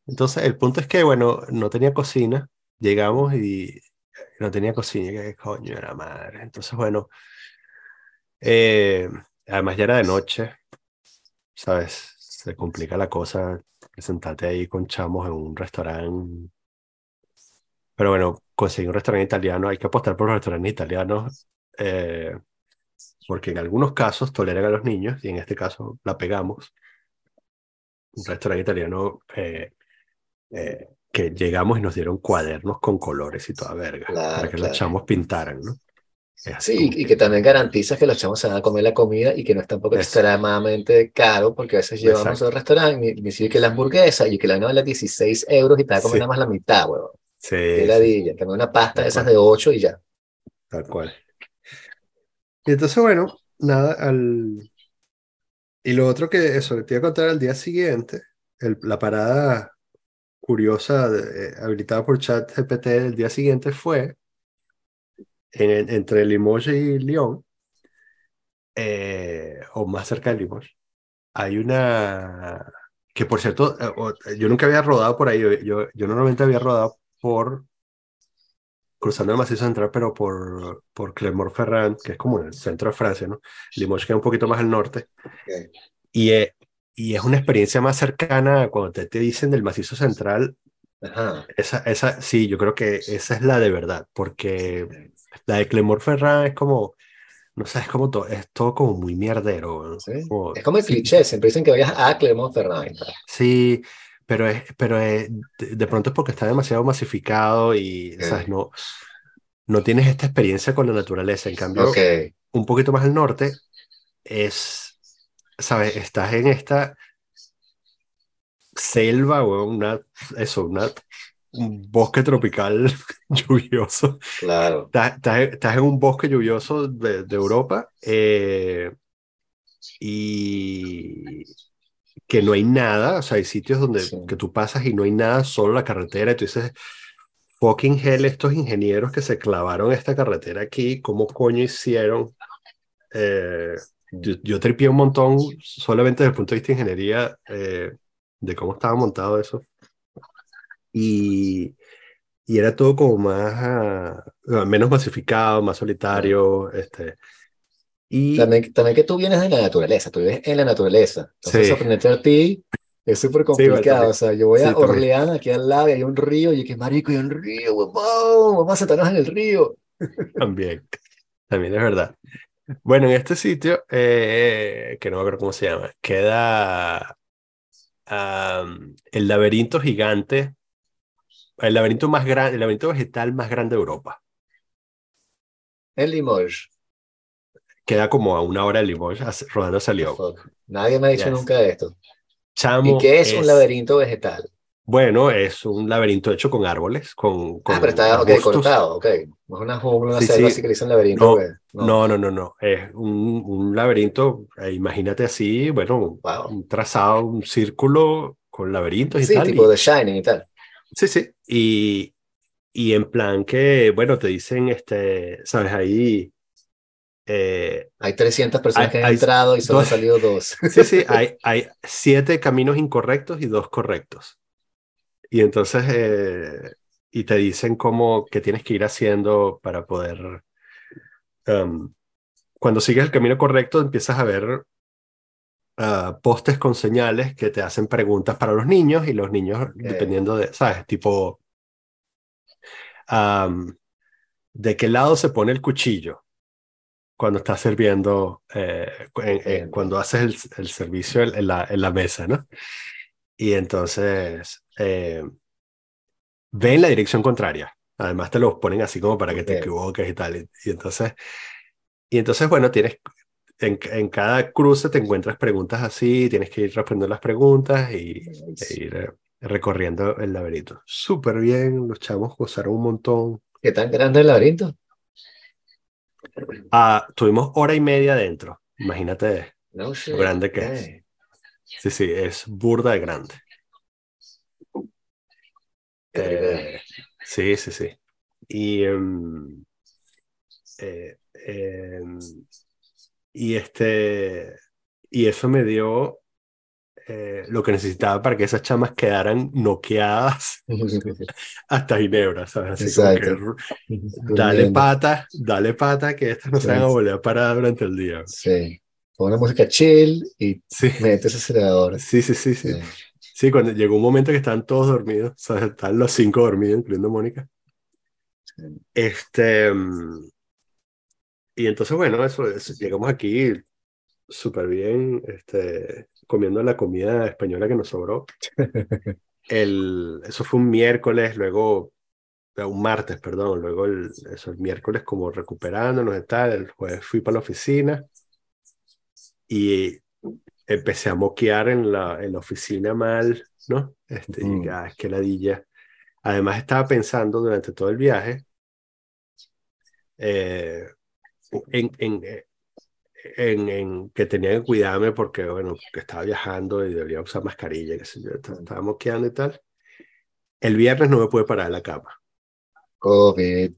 Speaker 2: Entonces, el punto es que, bueno, no tenía cocina, llegamos y no tenía cocina, y qué coño era madre. Entonces, bueno, eh, además ya era de noche, ¿sabes? Se complica la cosa, sentarte ahí con chamos en un restaurante. Pero bueno, conseguí un restaurante italiano, hay que apostar por los restaurantes italianos, eh, porque en algunos casos toleran a los niños y en este caso la pegamos. Un restaurante italiano eh, eh, que llegamos y nos dieron cuadernos con colores y toda verga,
Speaker 1: Claro,
Speaker 2: para que
Speaker 1: claro.
Speaker 2: los chamos pintaran, ¿no?
Speaker 1: Sí, y que también garantizas que los chamos se van a comer la comida y que no es tampoco
Speaker 2: Eso.
Speaker 1: extremadamente caro, porque a veces llevamos
Speaker 2: Exacto.
Speaker 1: al restaurante y me dice que la hamburguesa y que la vaina vale 16 euros y te va a comer
Speaker 2: Sí.
Speaker 1: nada más la mitad, huevón.
Speaker 2: Sí, sí,
Speaker 1: ladilla, también una pasta de esas de 8 y ya.
Speaker 2: tal cual. Y entonces, bueno, nada, al... Y lo otro que eso, te iba a contar al día siguiente, el- la parada curiosa eh, habilitada por ChatGPT el día siguiente fue en- entre Limoges y Lyon, eh, o más cerca de Limoges, hay una que por cierto, eh, o- yo nunca había rodado por ahí, yo, yo, normalmente había rodado por cruzando el macizo central, pero por, por Clermont-Ferrand, que es como en el centro de Francia, ¿no? Limoges queda un poquito más al norte. Y, eh, y es una experiencia más cercana a cuando te, te dicen del macizo central.
Speaker 1: Ajá.
Speaker 2: Esa, esa, sí, yo creo que esa es la de verdad, porque la de Clermont-Ferrand es como, no sé, es como todo, es todo como muy mierdero. ¿no?
Speaker 1: Sí.
Speaker 2: Como-
Speaker 1: Es como el
Speaker 2: sí,
Speaker 1: cliché, siempre dicen que vayas a Clermont-Ferrand.
Speaker 2: Sí, pero es, pero es, de, pronto es porque está demasiado masificado y,
Speaker 1: Ok.
Speaker 2: ¿sabes? No, no tienes esta experiencia con la naturaleza. En cambio,
Speaker 1: Ok,
Speaker 2: un poquito más al norte es, ¿sabes? Estás en esta selva o una, eso, una, un bosque tropical lluvioso.
Speaker 1: claro.
Speaker 2: Estás, estás- estás en un bosque lluvioso de, de Europa eh, y que no hay nada, o sea, hay sitios donde
Speaker 1: Sí.
Speaker 2: que tú pasas y no hay nada, solo la carretera, y tú dices, fucking hell, estos ingenieros que se clavaron esta carretera aquí, ¿cómo coño hicieron? Eh, yo, yo tripié un montón solamente desde el punto de vista de ingeniería, eh, de cómo estaba montado eso. Y, y era todo como más, ah, menos masificado, más solitario, este. Y
Speaker 1: También, también que tú vienes de la naturaleza, tú vives en la naturaleza. Entonces,
Speaker 2: Sí.
Speaker 1: sorprenderte a ti es súper complicado.
Speaker 2: también.
Speaker 1: o sea, yo voy
Speaker 2: Sí,
Speaker 1: a. Orleans, aquí al lado, y hay un río, y que marico, hay un río, huevón, vamos a sentarnos en el río.
Speaker 2: También, también es verdad. Bueno, en este sitio, eh, que no me acuerdo cómo se llama, queda el laberinto gigante, el laberinto más grande, el laberinto vegetal más grande de Europa.
Speaker 1: En Limoges.
Speaker 2: Queda como a una hora de Limoges, rodando.
Speaker 1: Fuck. Nadie me ha dicho
Speaker 2: Yes.
Speaker 1: nunca de esto.
Speaker 2: Chamo,
Speaker 1: ¿Y qué es, un laberinto vegetal?
Speaker 2: Bueno, es un laberinto hecho con árboles, con, con
Speaker 1: ah, pero está ok,
Speaker 2: arbustos.
Speaker 1: cortado, ok. No es una jungla, una
Speaker 2: Sí,
Speaker 1: selva
Speaker 2: sí.
Speaker 1: así que le dicen laberinto.
Speaker 2: No,
Speaker 1: ok.
Speaker 2: No, no, no, no. Es un, un laberinto, eh, imagínate así, bueno,
Speaker 1: Wow.
Speaker 2: un trazado, un círculo con laberintos y
Speaker 1: Sí,
Speaker 2: tal.
Speaker 1: tipo
Speaker 2: y-
Speaker 1: de Shining y tal.
Speaker 2: Sí, sí. Y, y en plan que, bueno, te dicen, este, sabes, ahí, eh,
Speaker 1: Hay 300 personas
Speaker 2: Hay-
Speaker 1: que han
Speaker 2: hay
Speaker 1: entrado y solo han
Speaker 2: dos-
Speaker 1: salido dos.
Speaker 2: sí, sí, hay, hay siete caminos incorrectos y dos correctos. Y entonces, eh, y te dicen cómo, qué tienes que ir haciendo para poder, um, cuando sigues el camino correcto, empiezas a ver ah, postes con señales que te hacen preguntas para los niños y los niños, dependiendo de, ¿sabes? Tipo, ¿de qué lado se pone el cuchillo cuando estás sirviendo, eh, en- en-
Speaker 1: Entiendo.
Speaker 2: cuando haces el, el servicio en, en la, en la mesa, ¿no? Y entonces, eh, ve en la dirección contraria. Además te los ponen así como para que te
Speaker 1: Ok.
Speaker 2: equivoques y tal. Y, y entonces, y entonces, bueno, tienes, en, en cada cruce te encuentras preguntas así, tienes que ir respondiendo las preguntas y, e ir eh, recorriendo el laberinto. Súper bien, los chamos gozaron un montón.
Speaker 1: ¿Qué tan grande el laberinto?
Speaker 2: Ah, tuvimos hora y media dentro. Imagínate,
Speaker 1: No sé.
Speaker 2: grande que es. sí, sí, es burda de grande. Eh, sí, sí, sí. Y, em, eh, em, y este, y eso me dio eh, lo que necesitaba para que esas chamas quedaran noqueadas hasta Ginebra, ¿sabes? Así como que. Dale pata, dale pata, que estas no se van a volver a parar durante el día.
Speaker 1: Sí. Pon una música chill y
Speaker 2: Sí,
Speaker 1: mete ese acelerador.
Speaker 2: sí, sí, sí, sí.
Speaker 1: Sí.
Speaker 2: Sí, cuando llegó un momento que estaban todos dormidos, o sea, estaban los cinco dormidos, incluyendo Mónica.
Speaker 1: Sí.
Speaker 2: Este, y entonces, bueno, eso, eso, llegamos aquí súper bien, este, comiendo la comida española que nos sobró. El, eso fue un miércoles, luego, eh, un martes, perdón, luego el, eso, el miércoles como recuperándonos y tal, el jueves fui para la oficina y empecé a moquear en la, en la oficina mal, ¿no? Este,
Speaker 1: Mm.
Speaker 2: ah, es que ladilla. Además estaba pensando durante todo el viaje eh, en, en, en, en que tenía que cuidarme porque, bueno, que estaba viajando y debía usar mascarilla, qué sé yo, estaba estaba moqueando y tal. El viernes no me pude parar de la cama.
Speaker 1: COVID.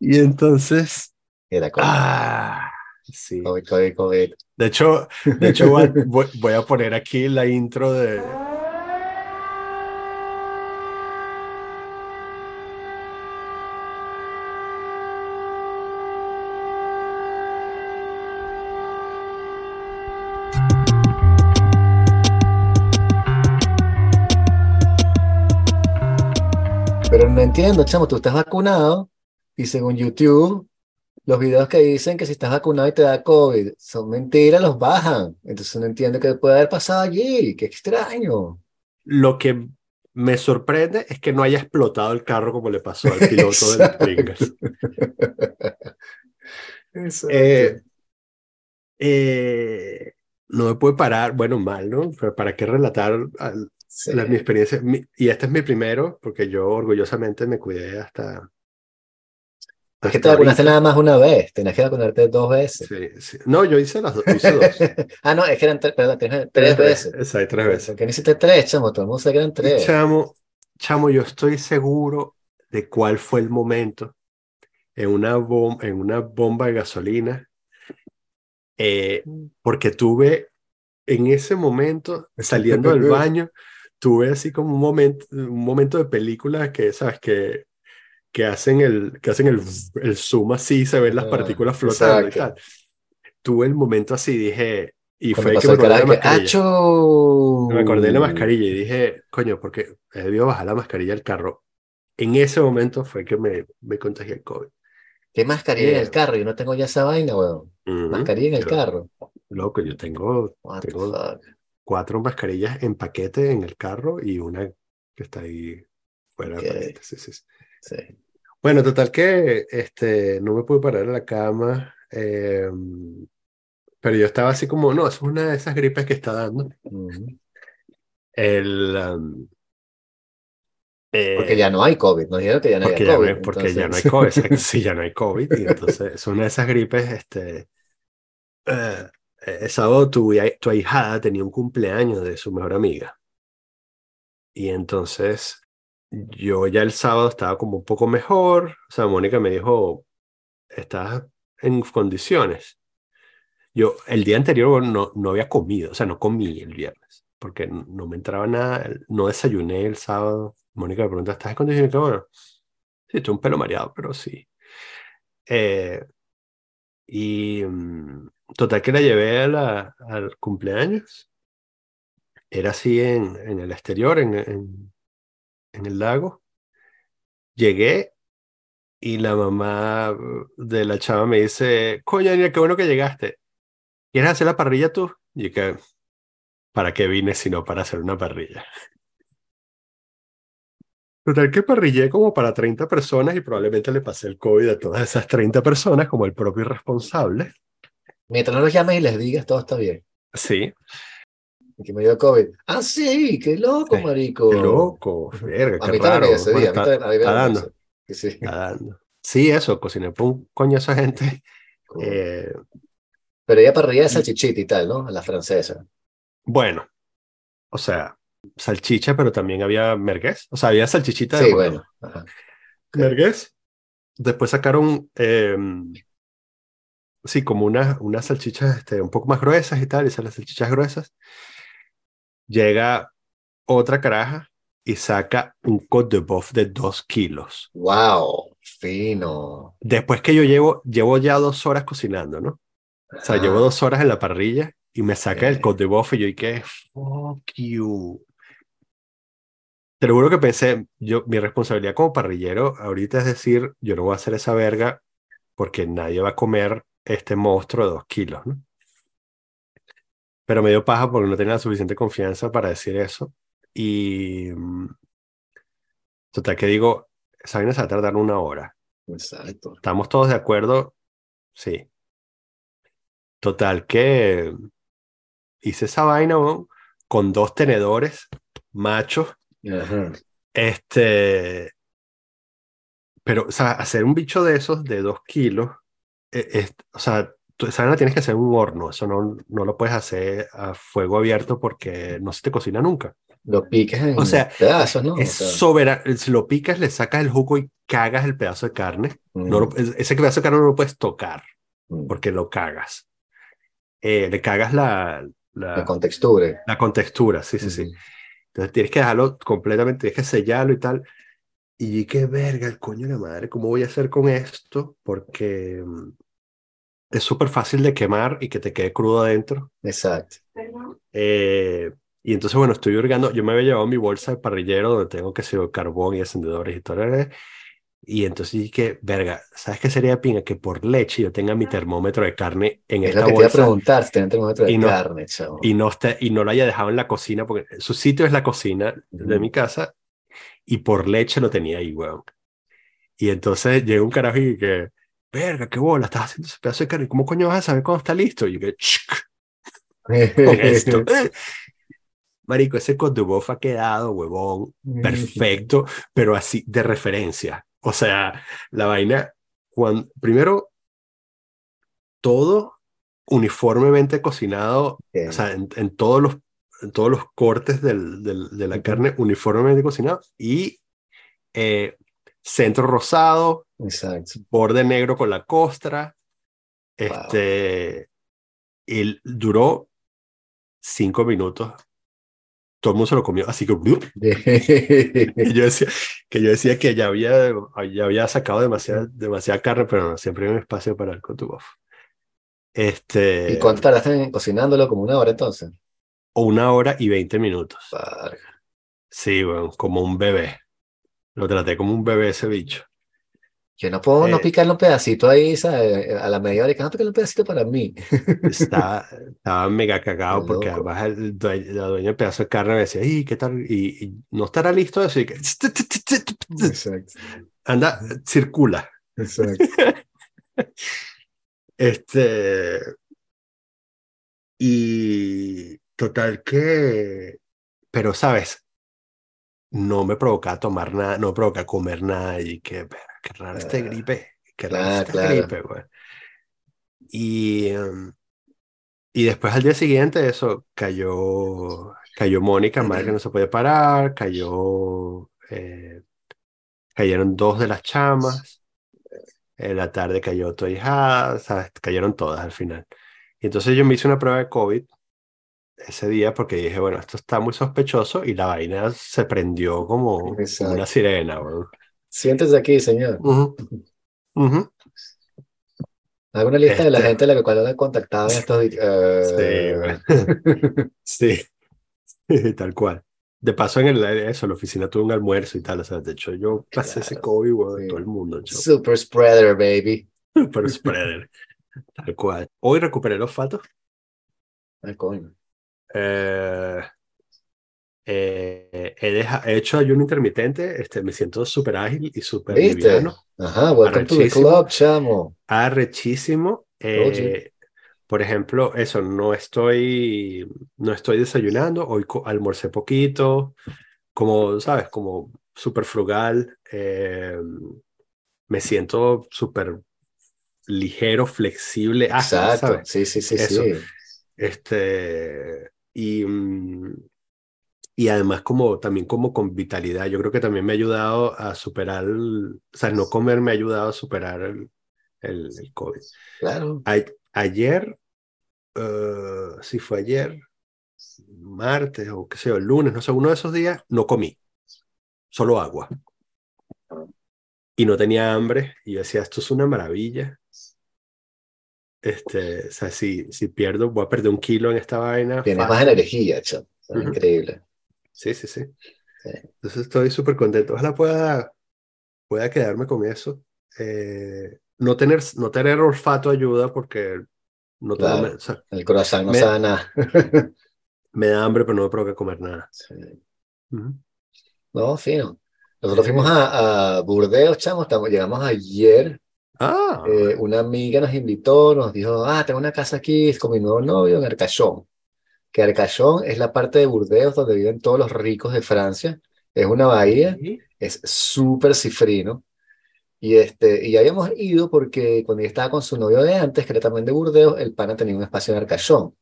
Speaker 2: Y entonces,
Speaker 1: Era COVID.
Speaker 2: ah, sí. De hecho, de hecho voy, a- voy- voy a poner aquí la intro de...
Speaker 1: Pero no entiendo, chamo, tú estás vacunado y según YouTube, los videos que dicen que si estás vacunado y te da COVID son mentiras, los bajan. Entonces no entiendo qué puede haber pasado allí. Qué extraño.
Speaker 2: Lo que me sorprende es que no haya explotado el carro como le pasó al piloto. Pringles.
Speaker 1: Exacto.
Speaker 2: Eh, eh, no me puede parar, bueno, mal, ¿no? Pero ¿para qué relatar al-
Speaker 1: Sí.
Speaker 2: la- mi experiencia? Mi- y este es mi primero, porque yo orgullosamente me cuidé hasta...
Speaker 1: Es que
Speaker 2: hasta
Speaker 1: te vacunaste nada más una vez, tenías que vacunarte dos veces.
Speaker 2: Sí, sí. No, yo hice las dos, hice dos.
Speaker 1: ah, no, es que eran tres, perdón, tres, tres veces.
Speaker 2: Exacto, tres veces.
Speaker 1: ¿Por qué no hiciste tres, chamo? Todo el mundo sabe que eran
Speaker 2: Y
Speaker 1: tres.
Speaker 2: Chamo, chamo, yo estoy seguro de cuál fue el momento en una, bom- en una bomba de gasolina, eh, porque tuve en ese momento, saliendo del baño, tuve así como un momento, un momento de película que, ¿sabes? Que, que hacen el, que hacen el, el zoom así, se ven las
Speaker 1: Ah,
Speaker 2: partículas flotando y
Speaker 1: exacto.
Speaker 2: tal. Tuve el momento así, dije, y
Speaker 1: Cuando
Speaker 2: fue que me acordé de la mascarilla.
Speaker 1: ¡acho!
Speaker 2: Me acordé de la mascarilla y dije, coño, porque he debido bajar la mascarilla del carro. En ese momento fue que me, me contagié el COVID.
Speaker 1: ¿Qué mascarilla en
Speaker 2: Eh,
Speaker 1: el carro? Yo no tengo ya esa vaina, weón.
Speaker 2: ujú,
Speaker 1: Mascarilla en el carro.
Speaker 2: Loco, yo tengo, tengo cuatro mascarillas en paquete en el carro y una que está ahí fuera
Speaker 1: Ok.
Speaker 2: de paquete. Sí, sí, sí. Bueno, total que este, no me pude parar en la cama, eh, pero yo estaba así como, no, es una de esas gripes que está dando.
Speaker 1: Ujú.
Speaker 2: El, um,
Speaker 1: Porque
Speaker 2: eh,
Speaker 1: ya no hay COVID. Nos dijeron que ya no
Speaker 2: porque
Speaker 1: hay
Speaker 2: ya no
Speaker 1: COVID.
Speaker 2: porque ya no hay
Speaker 1: entonces-
Speaker 2: COVID, exacto, sí, ya no hay COVID, y entonces es una de esas gripes, este, eh, el sábado tu, tu ahijada tenía un cumpleaños de su mejor amiga, y entonces yo ya el sábado estaba como un poco mejor, o sea, Mónica me dijo, estás en condiciones. Yo el día anterior no, no había comido, o sea, no comí el viernes, porque no me entraba nada, no desayuné el sábado. Mónica me pregunta, ¿estás en condiciones? Que bueno, sí, estoy un pelo mareado, pero sí. Eh, y mm, total que la llevé al cumpleaños. Era así en, en el exterior, en, en el lago. Llegué y la mamá de la chava me dice, coño, Daniel, qué bueno que llegaste. ¿Quieres hacer la parrilla tú? Y que, ¿para qué vine sino para hacer una parrilla? Total que parrillé como para 30 personas y probablemente le pasé el COVID a todas esas 30 personas como el propio responsable.
Speaker 1: Mientras no los llames y les digas, todo está bien.
Speaker 2: Sí,
Speaker 1: Que me dio COVID. Ah, sí, qué loco,
Speaker 2: Sí,
Speaker 1: marico.
Speaker 2: qué loco, verga,
Speaker 1: A
Speaker 2: qué raro.
Speaker 1: ese
Speaker 2: Bueno,
Speaker 1: día. A mí
Speaker 2: está,
Speaker 1: me
Speaker 2: dando.
Speaker 1: Sí, sí.
Speaker 2: está dando. Sí, eso, cociné por un coño a esa gente.
Speaker 1: Cool.
Speaker 2: Eh,
Speaker 1: Pero ella parrilla de salchichita y tal, ¿no? A la francesa.
Speaker 2: bueno, o sea, salchicha, pero también había merguez. O sea, había salchichita de
Speaker 1: Sí, bueno. Ajá.
Speaker 2: merguez. Después sacaron, eh, sí, como unas unas salchichas este, un poco más gruesas y tal, y esas las salchichas gruesas. Llega otra caraja y saca un côte de boeuf de dos kilos.
Speaker 1: Wow, fino.
Speaker 2: Después que yo llevo, llevo ya dos horas cocinando, ¿no? O sea, llevo dos horas en la parrilla y me saca el
Speaker 1: Ok.
Speaker 2: côte de boeuf y yo, ¿y qué? Fuck you. Te lo juro que pensé, yo, mi responsabilidad como parrillero ahorita es decir, yo no voy a hacer esa verga porque nadie va a comer este monstruo de dos kilos, ¿no? Pero me dio paja porque no tenía la suficiente confianza para decir eso. Y mm, total que digo, esa vaina se va a tardar una hora.
Speaker 1: Exacto.
Speaker 2: ¿Estamos todos de acuerdo? Sí. Total que hice esa vaina, weón, con dos tenedores machos.
Speaker 1: Ajá.
Speaker 2: Este, pero, o sea, hacer un bicho de esos de dos kilos, eh, es- o sea, esa vaina tienes que hacer en un horno, eso no, no lo puedes hacer a fuego abierto porque no se te cocina nunca.
Speaker 1: Lo piques en
Speaker 2: O sea,
Speaker 1: pedazos, ¿no? O
Speaker 2: Es
Speaker 1: sea,
Speaker 2: soberano, si lo picas, le sacas el jugo y cagas el pedazo de carne. No lo-
Speaker 1: mm,
Speaker 2: es- ese pedazo de carne no lo puedes tocar
Speaker 1: mm.
Speaker 2: porque lo cagas. Eh, le cagas la, la,
Speaker 1: La contextura.
Speaker 2: la contextura, sí, sí, sí.
Speaker 1: Ujú.
Speaker 2: Entonces tienes que dejarlo completamente, tienes que sellarlo y tal. Y qué verga, el coño de la madre, ¿cómo voy a hacer con esto? Porque mm, es súper fácil de quemar y que te quede crudo adentro.
Speaker 1: Exacto.
Speaker 2: Eh, y entonces, bueno, estoy hurgando. Yo me había llevado mi bolsa de parrillero donde tengo que ser carbón y encendedores y todo. eh, Y entonces dije, verga, ¿sabes qué sería de pinga? Que por leche yo tenga mi termómetro de carne en
Speaker 1: Es lo
Speaker 2: esta
Speaker 1: que te iba a
Speaker 2: bolsa
Speaker 1: preguntar, si tenés termómetro de
Speaker 2: y no-
Speaker 1: carne, chavo.
Speaker 2: y no, esté, y no lo haya dejado en la cocina, porque su sitio es la cocina de
Speaker 1: Ujú.
Speaker 2: mi casa y por leche lo tenía ahí, weón. Y entonces llega un carajo y que, verga, qué bola, estás haciendo ese pedazo de carne. ¿Cómo coño vas a saber cuándo está listo? Y yo que, con esto. Marico, ese Boeuf ha quedado, huevón, perfecto, pero así de referencia. O sea, la vaina, cuando, primero, todo uniformemente cocinado,
Speaker 1: Ok.
Speaker 2: o sea, en, en todos los, en todos los cortes del, del- de la carne uniformemente cocinado y eh, centro rosado,
Speaker 1: Exacto.
Speaker 2: borde negro con la costra. Este, y duró cinco minutos. Todo el mundo se lo comió, así que y yo decía que yo decía que ya había, ya había sacado demasiada, demasiada carne, pero no, siempre hay un espacio para el cotubof. Este,
Speaker 1: ¿Y cuánto tardaste cocinándolo? Como una hora entonces.
Speaker 2: o una hora y veinte minutos. Sí, bueno, como un bebé. Lo traté como un bebé ese bicho.
Speaker 1: Yo no puedo no
Speaker 2: Eh,
Speaker 1: picarle un pedacito ahí, ¿sabes? A la media hora, que no picarle un pedacito para mí.
Speaker 2: Estaba, estaba mega cagado porque además el dueño, la dueña del pedazo de carne me decía, ¿y qué tal? Y, y no estará listo eso. Y que,
Speaker 1: Exacto,
Speaker 2: anda, circula.
Speaker 1: exacto.
Speaker 2: Este, y total que, pero sabes, no me provoca tomar nada, no me provoca comer nada y que, "Verga, qué raro este gripe, qué raro
Speaker 1: claro, claro.
Speaker 2: gripe, güey. Y, em, y después al día siguiente eso, cayó, cayó Mónica, madre que no se podía parar, cayó, eh, cayeron dos de las chamas, en la tarde cayó tu ¿sabes? Cayeron todas al final. Y entonces yo me hice una prueba de COVID ese día porque dije, bueno, esto está muy sospechoso y la vaina se prendió como, como una sirena, güey.
Speaker 1: Siéntese aquí, señor.
Speaker 2: Ujú.
Speaker 1: Hago una lista de la
Speaker 2: Este,
Speaker 1: gente a la cual he contactado en estos días.
Speaker 2: sí. Sí, tal cual. De paso, en el, eso, la oficina tuve un almuerzo y tal. O sea, de hecho, yo pasé ese COVID, güey,
Speaker 1: sí.
Speaker 2: todo el mundo, yo,
Speaker 1: Super spreader, baby.
Speaker 2: super spreader, tal cual. Hoy recuperé el olfato.
Speaker 1: Ay, coño.
Speaker 2: Eh, eh, he, deja- he hecho ayuno intermitente, este, me siento súper ágil y súper liviano,
Speaker 1: Ajá, welcome to the club, chamo.
Speaker 2: arrechísimo. Eh, por ejemplo, eso, no estoy, no estoy desayunando, hoy almorcé poquito, como, ¿sabes? Como súper frugal, eh, me siento súper ligero, flexible, ágil,
Speaker 1: Exacto.
Speaker 2: ¿sabes?
Speaker 1: Sí, sí, sí,
Speaker 2: Eso.
Speaker 1: sí.
Speaker 2: Este, y, mm, y además como también como con vitalidad, yo creo que también me ha ayudado a superar, el- o sea, no comer me ha ayudado a superar el, el, el COVID.
Speaker 1: Claro.
Speaker 2: A- ayer, eh, si fue ayer, martes o qué sé yo, lunes, no sé, uno de esos días, no comí, solo agua. Y no tenía hambre, y yo decía, esto es una maravilla. Este, o sea, si, si pierdo, voy a perder un kilo en esta vaina
Speaker 1: Tienes más energía, chamo. Está
Speaker 2: Ujú.
Speaker 1: Increíble.
Speaker 2: Sí, sí, sí.
Speaker 1: Sí.
Speaker 2: Entonces estoy súper contento. Ojalá pueda, pueda quedarme con eso. Eh, no tener, no tener olfato ayuda porque no tengo,
Speaker 1: Claro.
Speaker 2: o sea,
Speaker 1: El corazón no
Speaker 2: Me-
Speaker 1: sabe nada.
Speaker 2: me da hambre, pero no me provoca comer nada.
Speaker 1: Sí.
Speaker 2: Ujú.
Speaker 1: No, fino. Nosotros fuimos a, a Burdeos, chamo. Estamos, llegamos ayer.
Speaker 2: Ah,
Speaker 1: Eh, una amiga nos invitó, nos dijo, ah, tengo una casa aquí es con mi nuevo novio en Arcachón. Que Arcachón es la parte de Burdeos donde viven todos los ricos de Francia. Es una bahía,
Speaker 2: sí.
Speaker 1: es súper cifrino. Y, este, y habíamos ido porque cuando ella estaba con su novio de antes, que era también de Burdeos, el pana tenía un espacio en Arcachón.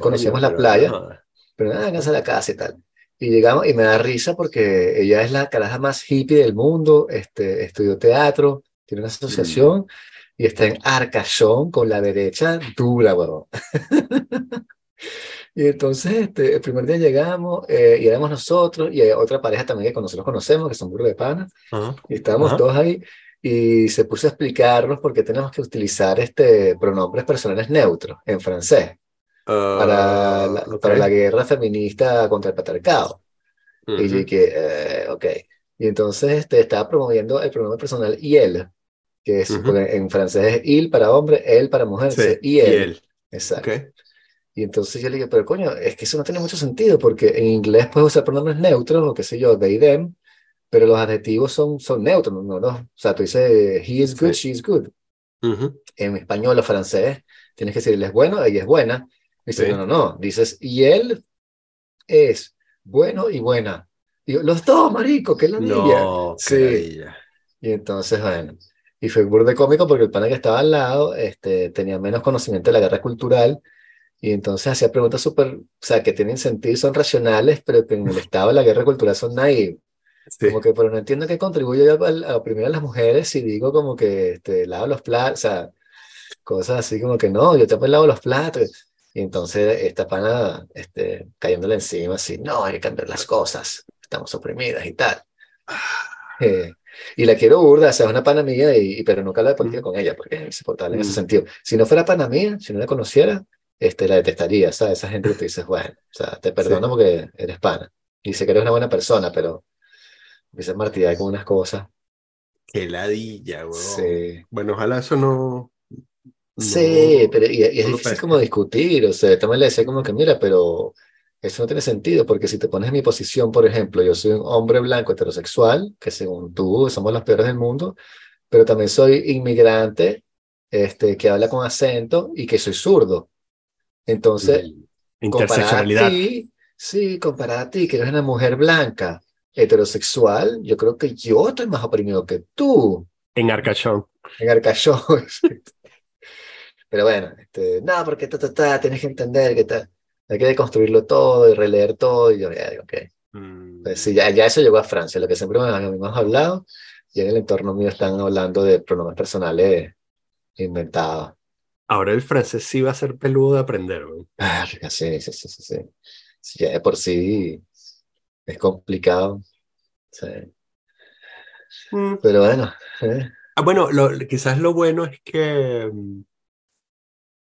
Speaker 1: Conocíamos
Speaker 2: Coño,
Speaker 1: la playa,
Speaker 2: no.
Speaker 1: pero nada, casa la casa y tal. Y llegamos, y me da risa porque ella es la caraja más hippie del mundo, este, estudió teatro, tiene una
Speaker 2: Mm.
Speaker 1: asociación y está en Arcachón con la derecha dura, huevón. Y entonces, este, el primer día llegamos eh, y éramos nosotros y hay otra pareja también que nosotros conocemos, que son burros de panas,
Speaker 2: Ajá,
Speaker 1: y estábamos
Speaker 2: ajá.
Speaker 1: todos ahí y se puso a explicarnos por qué tenemos que utilizar este, pronombres personales neutros en francés para
Speaker 2: Ah,
Speaker 1: la,
Speaker 2: ok.
Speaker 1: para la guerra feminista contra el patriarcado. Y yo dije, eh, ok. Y entonces este, estaba promoviendo el pronombre personal il, que es,
Speaker 2: Ujú.
Speaker 1: porque en francés es il para hombre, él para mujer,
Speaker 2: Sí, y
Speaker 1: il.
Speaker 2: él.
Speaker 1: Exacto.
Speaker 2: Ok.
Speaker 1: Y entonces yo le dije, pero coño, es que eso no tiene mucho sentido, porque en inglés puedes usar pronombres neutros, o qué sé yo, they, them, pero los adjetivos son, son neutros, ¿no? ¿no? O sea, tú dices, he is good,
Speaker 2: Sí.
Speaker 1: she is good.
Speaker 2: Ujú.
Speaker 1: En español o francés, tienes que decir, él es bueno, ella es buena. Dices,
Speaker 2: Sí.
Speaker 1: no, no, no. Dices, y él es bueno y buena. Digo, los dos, marico, qué ladilla.
Speaker 2: No,
Speaker 1: Sí.
Speaker 2: ladilla.
Speaker 1: Y entonces, bueno, y fue burde cómico porque el pana que estaba al lado este, tenía menos conocimiento de la guerra cultural y entonces hacía preguntas súper, o sea, que tienen sentido y son racionales, pero que en el estado de la guerra cultural son naive.
Speaker 2: Sí.
Speaker 1: Como que, pero no entiendo qué contribuye a, a oprimir a las mujeres si digo como que este, lavo los platos, o sea, cosas así como que no, yo también lavo los platos. Y entonces esta pana este, cayéndole encima así, no, hay que cambiar las cosas, estamos oprimidas y tal. Eh, y la quiero burda, o sea, es una pana mía, y, pero nunca hablo de política
Speaker 2: Mm.
Speaker 1: con ella, porque es insoportable en ese
Speaker 2: Mm.
Speaker 1: sentido. Si no fuera pana mía, si no la conociera, este, la detestaría, ¿sabes? Esa gente que te dices, bueno, o sea, te perdono
Speaker 2: Sí.
Speaker 1: porque eres pana. Y sé que eres una buena persona, pero empiezas a martillar con unas cosas.
Speaker 2: Qué ladilla, weón.
Speaker 1: Sí.
Speaker 2: Bueno, ojalá eso no.
Speaker 1: Sí,
Speaker 2: no-
Speaker 1: pero y, y es
Speaker 2: no
Speaker 1: difícil como discutir, o sea, también le decía como que, mira, pero eso no tiene sentido, porque si te pones en mi posición, por ejemplo, yo soy un hombre blanco heterosexual, que según tú somos los peores del mundo, pero también soy inmigrante, este, que habla con acento y que soy zurdo. Entonces, comparada a
Speaker 2: Interseccionalidad.
Speaker 1: ti, sí, comparada a ti, que eres una mujer blanca, heterosexual, yo creo que yo estoy más oprimido que tú
Speaker 2: En Arcachón.
Speaker 1: en Arcachón. Pero bueno, este, no, porque ta, ta, ta, tienes que entender que ta- hay que deconstruirlo todo y releer todo. Y yo, ya digo, ok.
Speaker 2: Mm,
Speaker 1: Pues sí, ya, ya eso llegó a Francia, lo que siempre me- hemos hablado, y en el entorno mío están hablando de pronombres personales inventados.
Speaker 2: Ahora el francés sí va a ser peludo de aprender, weón.
Speaker 1: Ah, sí, sí, sí, sí, sí. Sí, ya de por sí es complicado. Sí.
Speaker 2: Mm.
Speaker 1: Pero bueno, eh,
Speaker 2: Ah, bueno, lo- quizás lo bueno es que mm,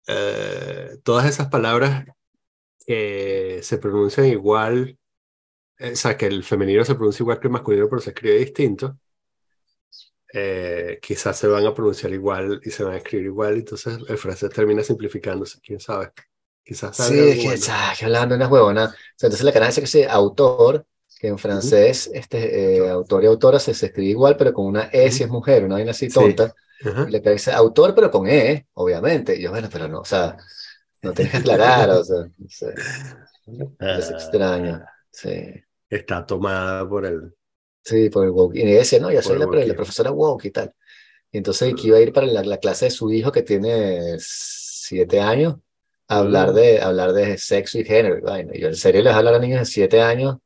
Speaker 2: eh, todas esas palabras que se pronuncian igual, eh, o sea, que el femenino se pronuncia igual que el masculino, pero se escribe distinto, eh, quizás se van a pronunciar igual y se van a escribir igual, entonces el francés termina simplificándose, quién sabe. Quizás
Speaker 1: Sí, es que, ah, que hablando de una huevona. O sea, entonces la cara dice que sí, autor, que en francés, este, eh, autor y autora se, se escribe igual, pero con una E si es mujer, una vaina así
Speaker 2: Sí.
Speaker 1: tonta.
Speaker 2: Ajá.
Speaker 1: Y le dice autor, pero con E, obviamente. Y yo, bueno, pero no, o sea, no que aclarar, o sea, no sé, es extraño. Sí,
Speaker 2: Está tomada por el...
Speaker 1: sí, por el woke. Y ella decía, no, yo soy la, profesora woke y tal. Y entonces que iba a ir para la, la clase de su hijo que tiene siete años a hablar
Speaker 2: Mm.
Speaker 1: de, hablar de sexo y género. y yo en serio les hablo a los niños de siete años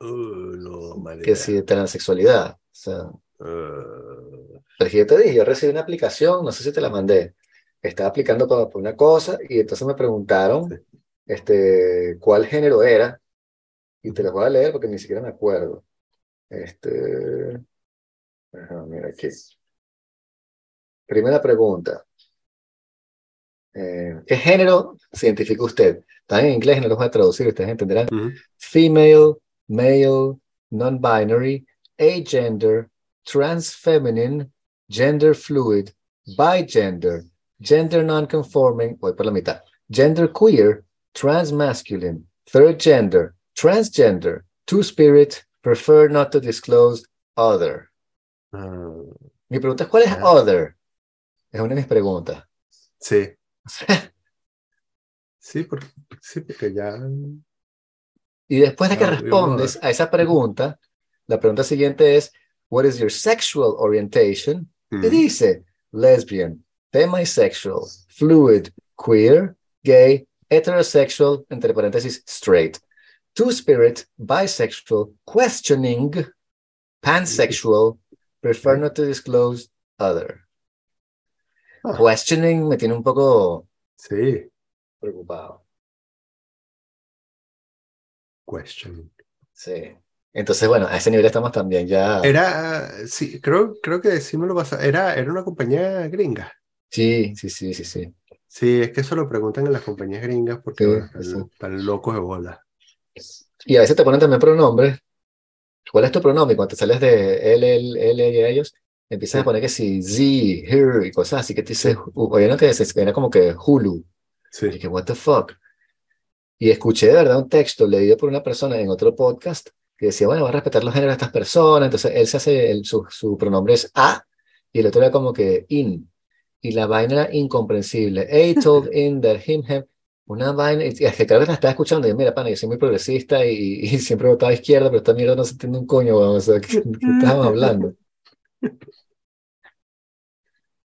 Speaker 2: Uh, no,
Speaker 1: que si de transexualidad. O sea,
Speaker 2: Uh,
Speaker 1: pero yo te dije, yo recibí una aplicación, no sé si te la mandé. Estaba aplicando para, una cosa y entonces me preguntaron
Speaker 2: Sí.
Speaker 1: este, cuál género era. Y te lo voy a leer porque ni siquiera me acuerdo. Este, mira aquí. Primera pregunta. Eh, ¿qué género se identifica usted? Está en inglés, no lo voy a traducir, ustedes entenderán. Female, male, non-binary, agender, trans feminine, gender fluid, bigender, gender non-conforming, voy por la mitad, gender queer, trans masculine, third gender, transgender, two-spirit, prefer not to disclose, other.
Speaker 2: Ah,
Speaker 1: Mi pregunta es, ¿cuál es
Speaker 2: Ah.
Speaker 1: other? Es una de mis preguntas.
Speaker 2: sí, sí, porque, sí, porque ya...
Speaker 1: Y después de que respondes a esa pregunta, la pregunta siguiente es, what is your sexual orientation? Y
Speaker 2: Mm.
Speaker 1: dice, lesbian, demisexual, fluid, queer, gay, heterosexual, entre paréntesis, straight, two-spirit, bisexual, questioning, pansexual, prefer not to disclose, other.
Speaker 2: Ah.
Speaker 1: Questioning me tiene un poco
Speaker 2: Sí,
Speaker 1: preocupado.
Speaker 2: question.
Speaker 1: Sí. Entonces, bueno, a ese nivel estamos también ya.
Speaker 2: Era, sí, creo, creo que sí me lo pasa. Era, era una compañía gringa.
Speaker 1: Sí, sí, sí, sí, sí.
Speaker 2: Sí, es que eso lo preguntan en las compañías gringas porque
Speaker 1: Sí,
Speaker 2: están,
Speaker 1: sí.
Speaker 2: están locos de bola.
Speaker 1: Y a veces te ponen también pronombres. ¿Cuál es tu pronombre? Y Cuando te sales de él, él, él, ella, ellos, empiezas
Speaker 2: Sí.
Speaker 1: a poner que sí, Z, her y cosas así que te dice,
Speaker 2: Sí.
Speaker 1: oye, no te dices, era como que Hulu.
Speaker 2: Sí.
Speaker 1: Y que, what the fuck. Y escuché de verdad un texto leído por una persona en otro podcast que decía, bueno, va a respetar los géneros de estas personas. Entonces él se hace, el- su, su pronombre es a y el otro era como que in. Y la vaina era incomprensible. Told in that him, him. Una vaina, y es que la estaba escuchando y mira, pana, yo soy muy progresista y, y siempre votaba a izquierda, pero esta mierda no se entiende un coño, weón, o sea, ¿qué, qué estábamos hablando?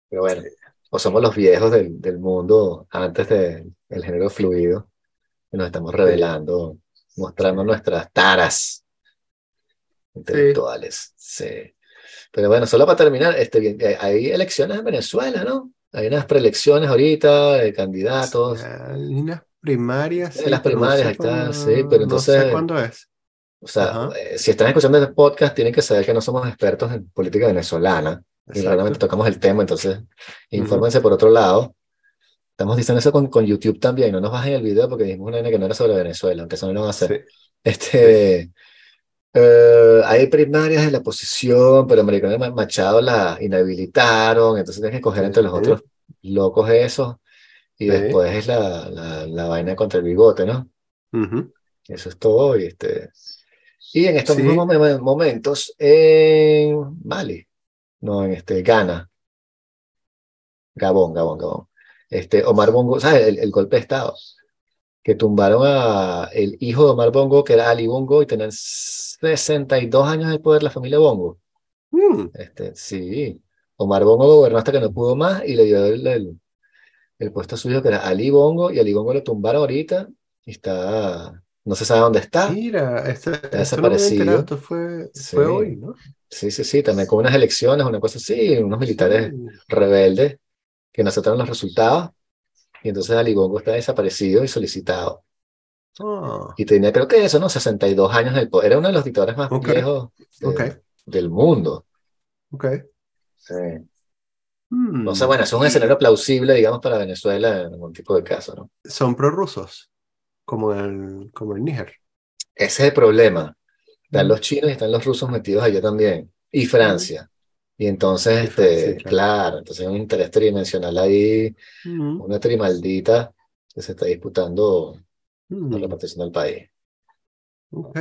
Speaker 1: Pero bueno, o somos los viejos del, del mundo antes de- del género fluido, y nos estamos revelando, mostrando nuestras taras intelectuales. Sí. Pero bueno, solo para terminar, este, eh, hay elecciones en Venezuela, ¿no? Hay unas preelecciones ahorita de candidatos.
Speaker 2: Hay unas primarias,
Speaker 1: Sí, las
Speaker 2: no
Speaker 1: primarias,
Speaker 2: sé
Speaker 1: ahí está, sí, pero
Speaker 2: no sé
Speaker 1: entonces-
Speaker 2: cuándo es.
Speaker 1: O sea, eh, si están escuchando este podcast, tienen que saber que no somos expertos en política venezolana. Y
Speaker 2: Exacto.
Speaker 1: realmente tocamos el tema, entonces infórmense por otro lado. Estamos diciendo eso con, con YouTube también, no nos bajen el video porque dijimos una que no era sobre Venezuela, aunque eso no lo van a hacer.
Speaker 2: Sí.
Speaker 1: Este, Eh, hay primarias de la oposición, pero Americano y Machado la inhabilitaron, entonces tienes que coger entre los
Speaker 2: Sí.
Speaker 1: otros locos esos, y
Speaker 2: Sí.
Speaker 1: después es la, la, la vaina contra el bigote, ¿no? Eso es todo, y este... Y en estos
Speaker 2: Sí.
Speaker 1: mismos momen- momentos, en Mali, no, en este, Ghana, Gabón, Gabón, Gabón, este, Omar Bongo, ¿sabes? El, el golpe de Estado, que tumbaron a el hijo de Omar Bongo, que era Ali Bongo, y tenían 62 años de poder la familia Bongo.
Speaker 2: Mm.
Speaker 1: Este, sí, Omar Bongo gobernó hasta que no pudo más y le dio el, el, el puesto a su hijo, que era Ali Bongo, y Ali Bongo lo tumbaron ahorita, y está, no se sabe dónde está.
Speaker 2: Mira, no me había
Speaker 1: desaparecido.
Speaker 2: enterado, esto fue,
Speaker 1: Sí.
Speaker 2: fue hoy, ¿no?
Speaker 1: Sí, sí, sí, también con unas elecciones, una cosa así, unos militares
Speaker 2: Sí.
Speaker 1: rebeldes que no aceptaron los resultados, y entonces Ali Bongo está desaparecido y solicitado.
Speaker 2: Ah,
Speaker 1: Y tenía, creo que eso, ¿no? 62 años en el poder. Era uno de los dictadores más
Speaker 2: Ok.
Speaker 1: viejos de- del mundo.
Speaker 2: ok.
Speaker 1: Sí.
Speaker 2: Mm.
Speaker 1: Entonces, bueno, es un escenario plausible, digamos, para Venezuela en algún tipo de caso, ¿no?
Speaker 2: Son prorrusos, como el, como el Níger.
Speaker 1: Ese es el problema. Están
Speaker 2: Mm.
Speaker 1: los chinos y están los rusos metidos allá también. Y Francia. Y entonces, este,
Speaker 2: claro.
Speaker 1: claro, entonces hay un interés tridimensional ahí,
Speaker 2: Mm.
Speaker 1: una trimaldita que se está disputando la
Speaker 2: Mm.
Speaker 1: repartición del país.
Speaker 2: Ok,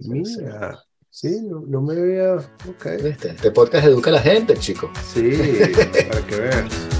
Speaker 1: sí.
Speaker 2: mira. Sí, no, no me había. Ok.
Speaker 1: ¿Viste? Este podcast educa a la gente, chicos.
Speaker 2: Sí, para que veas.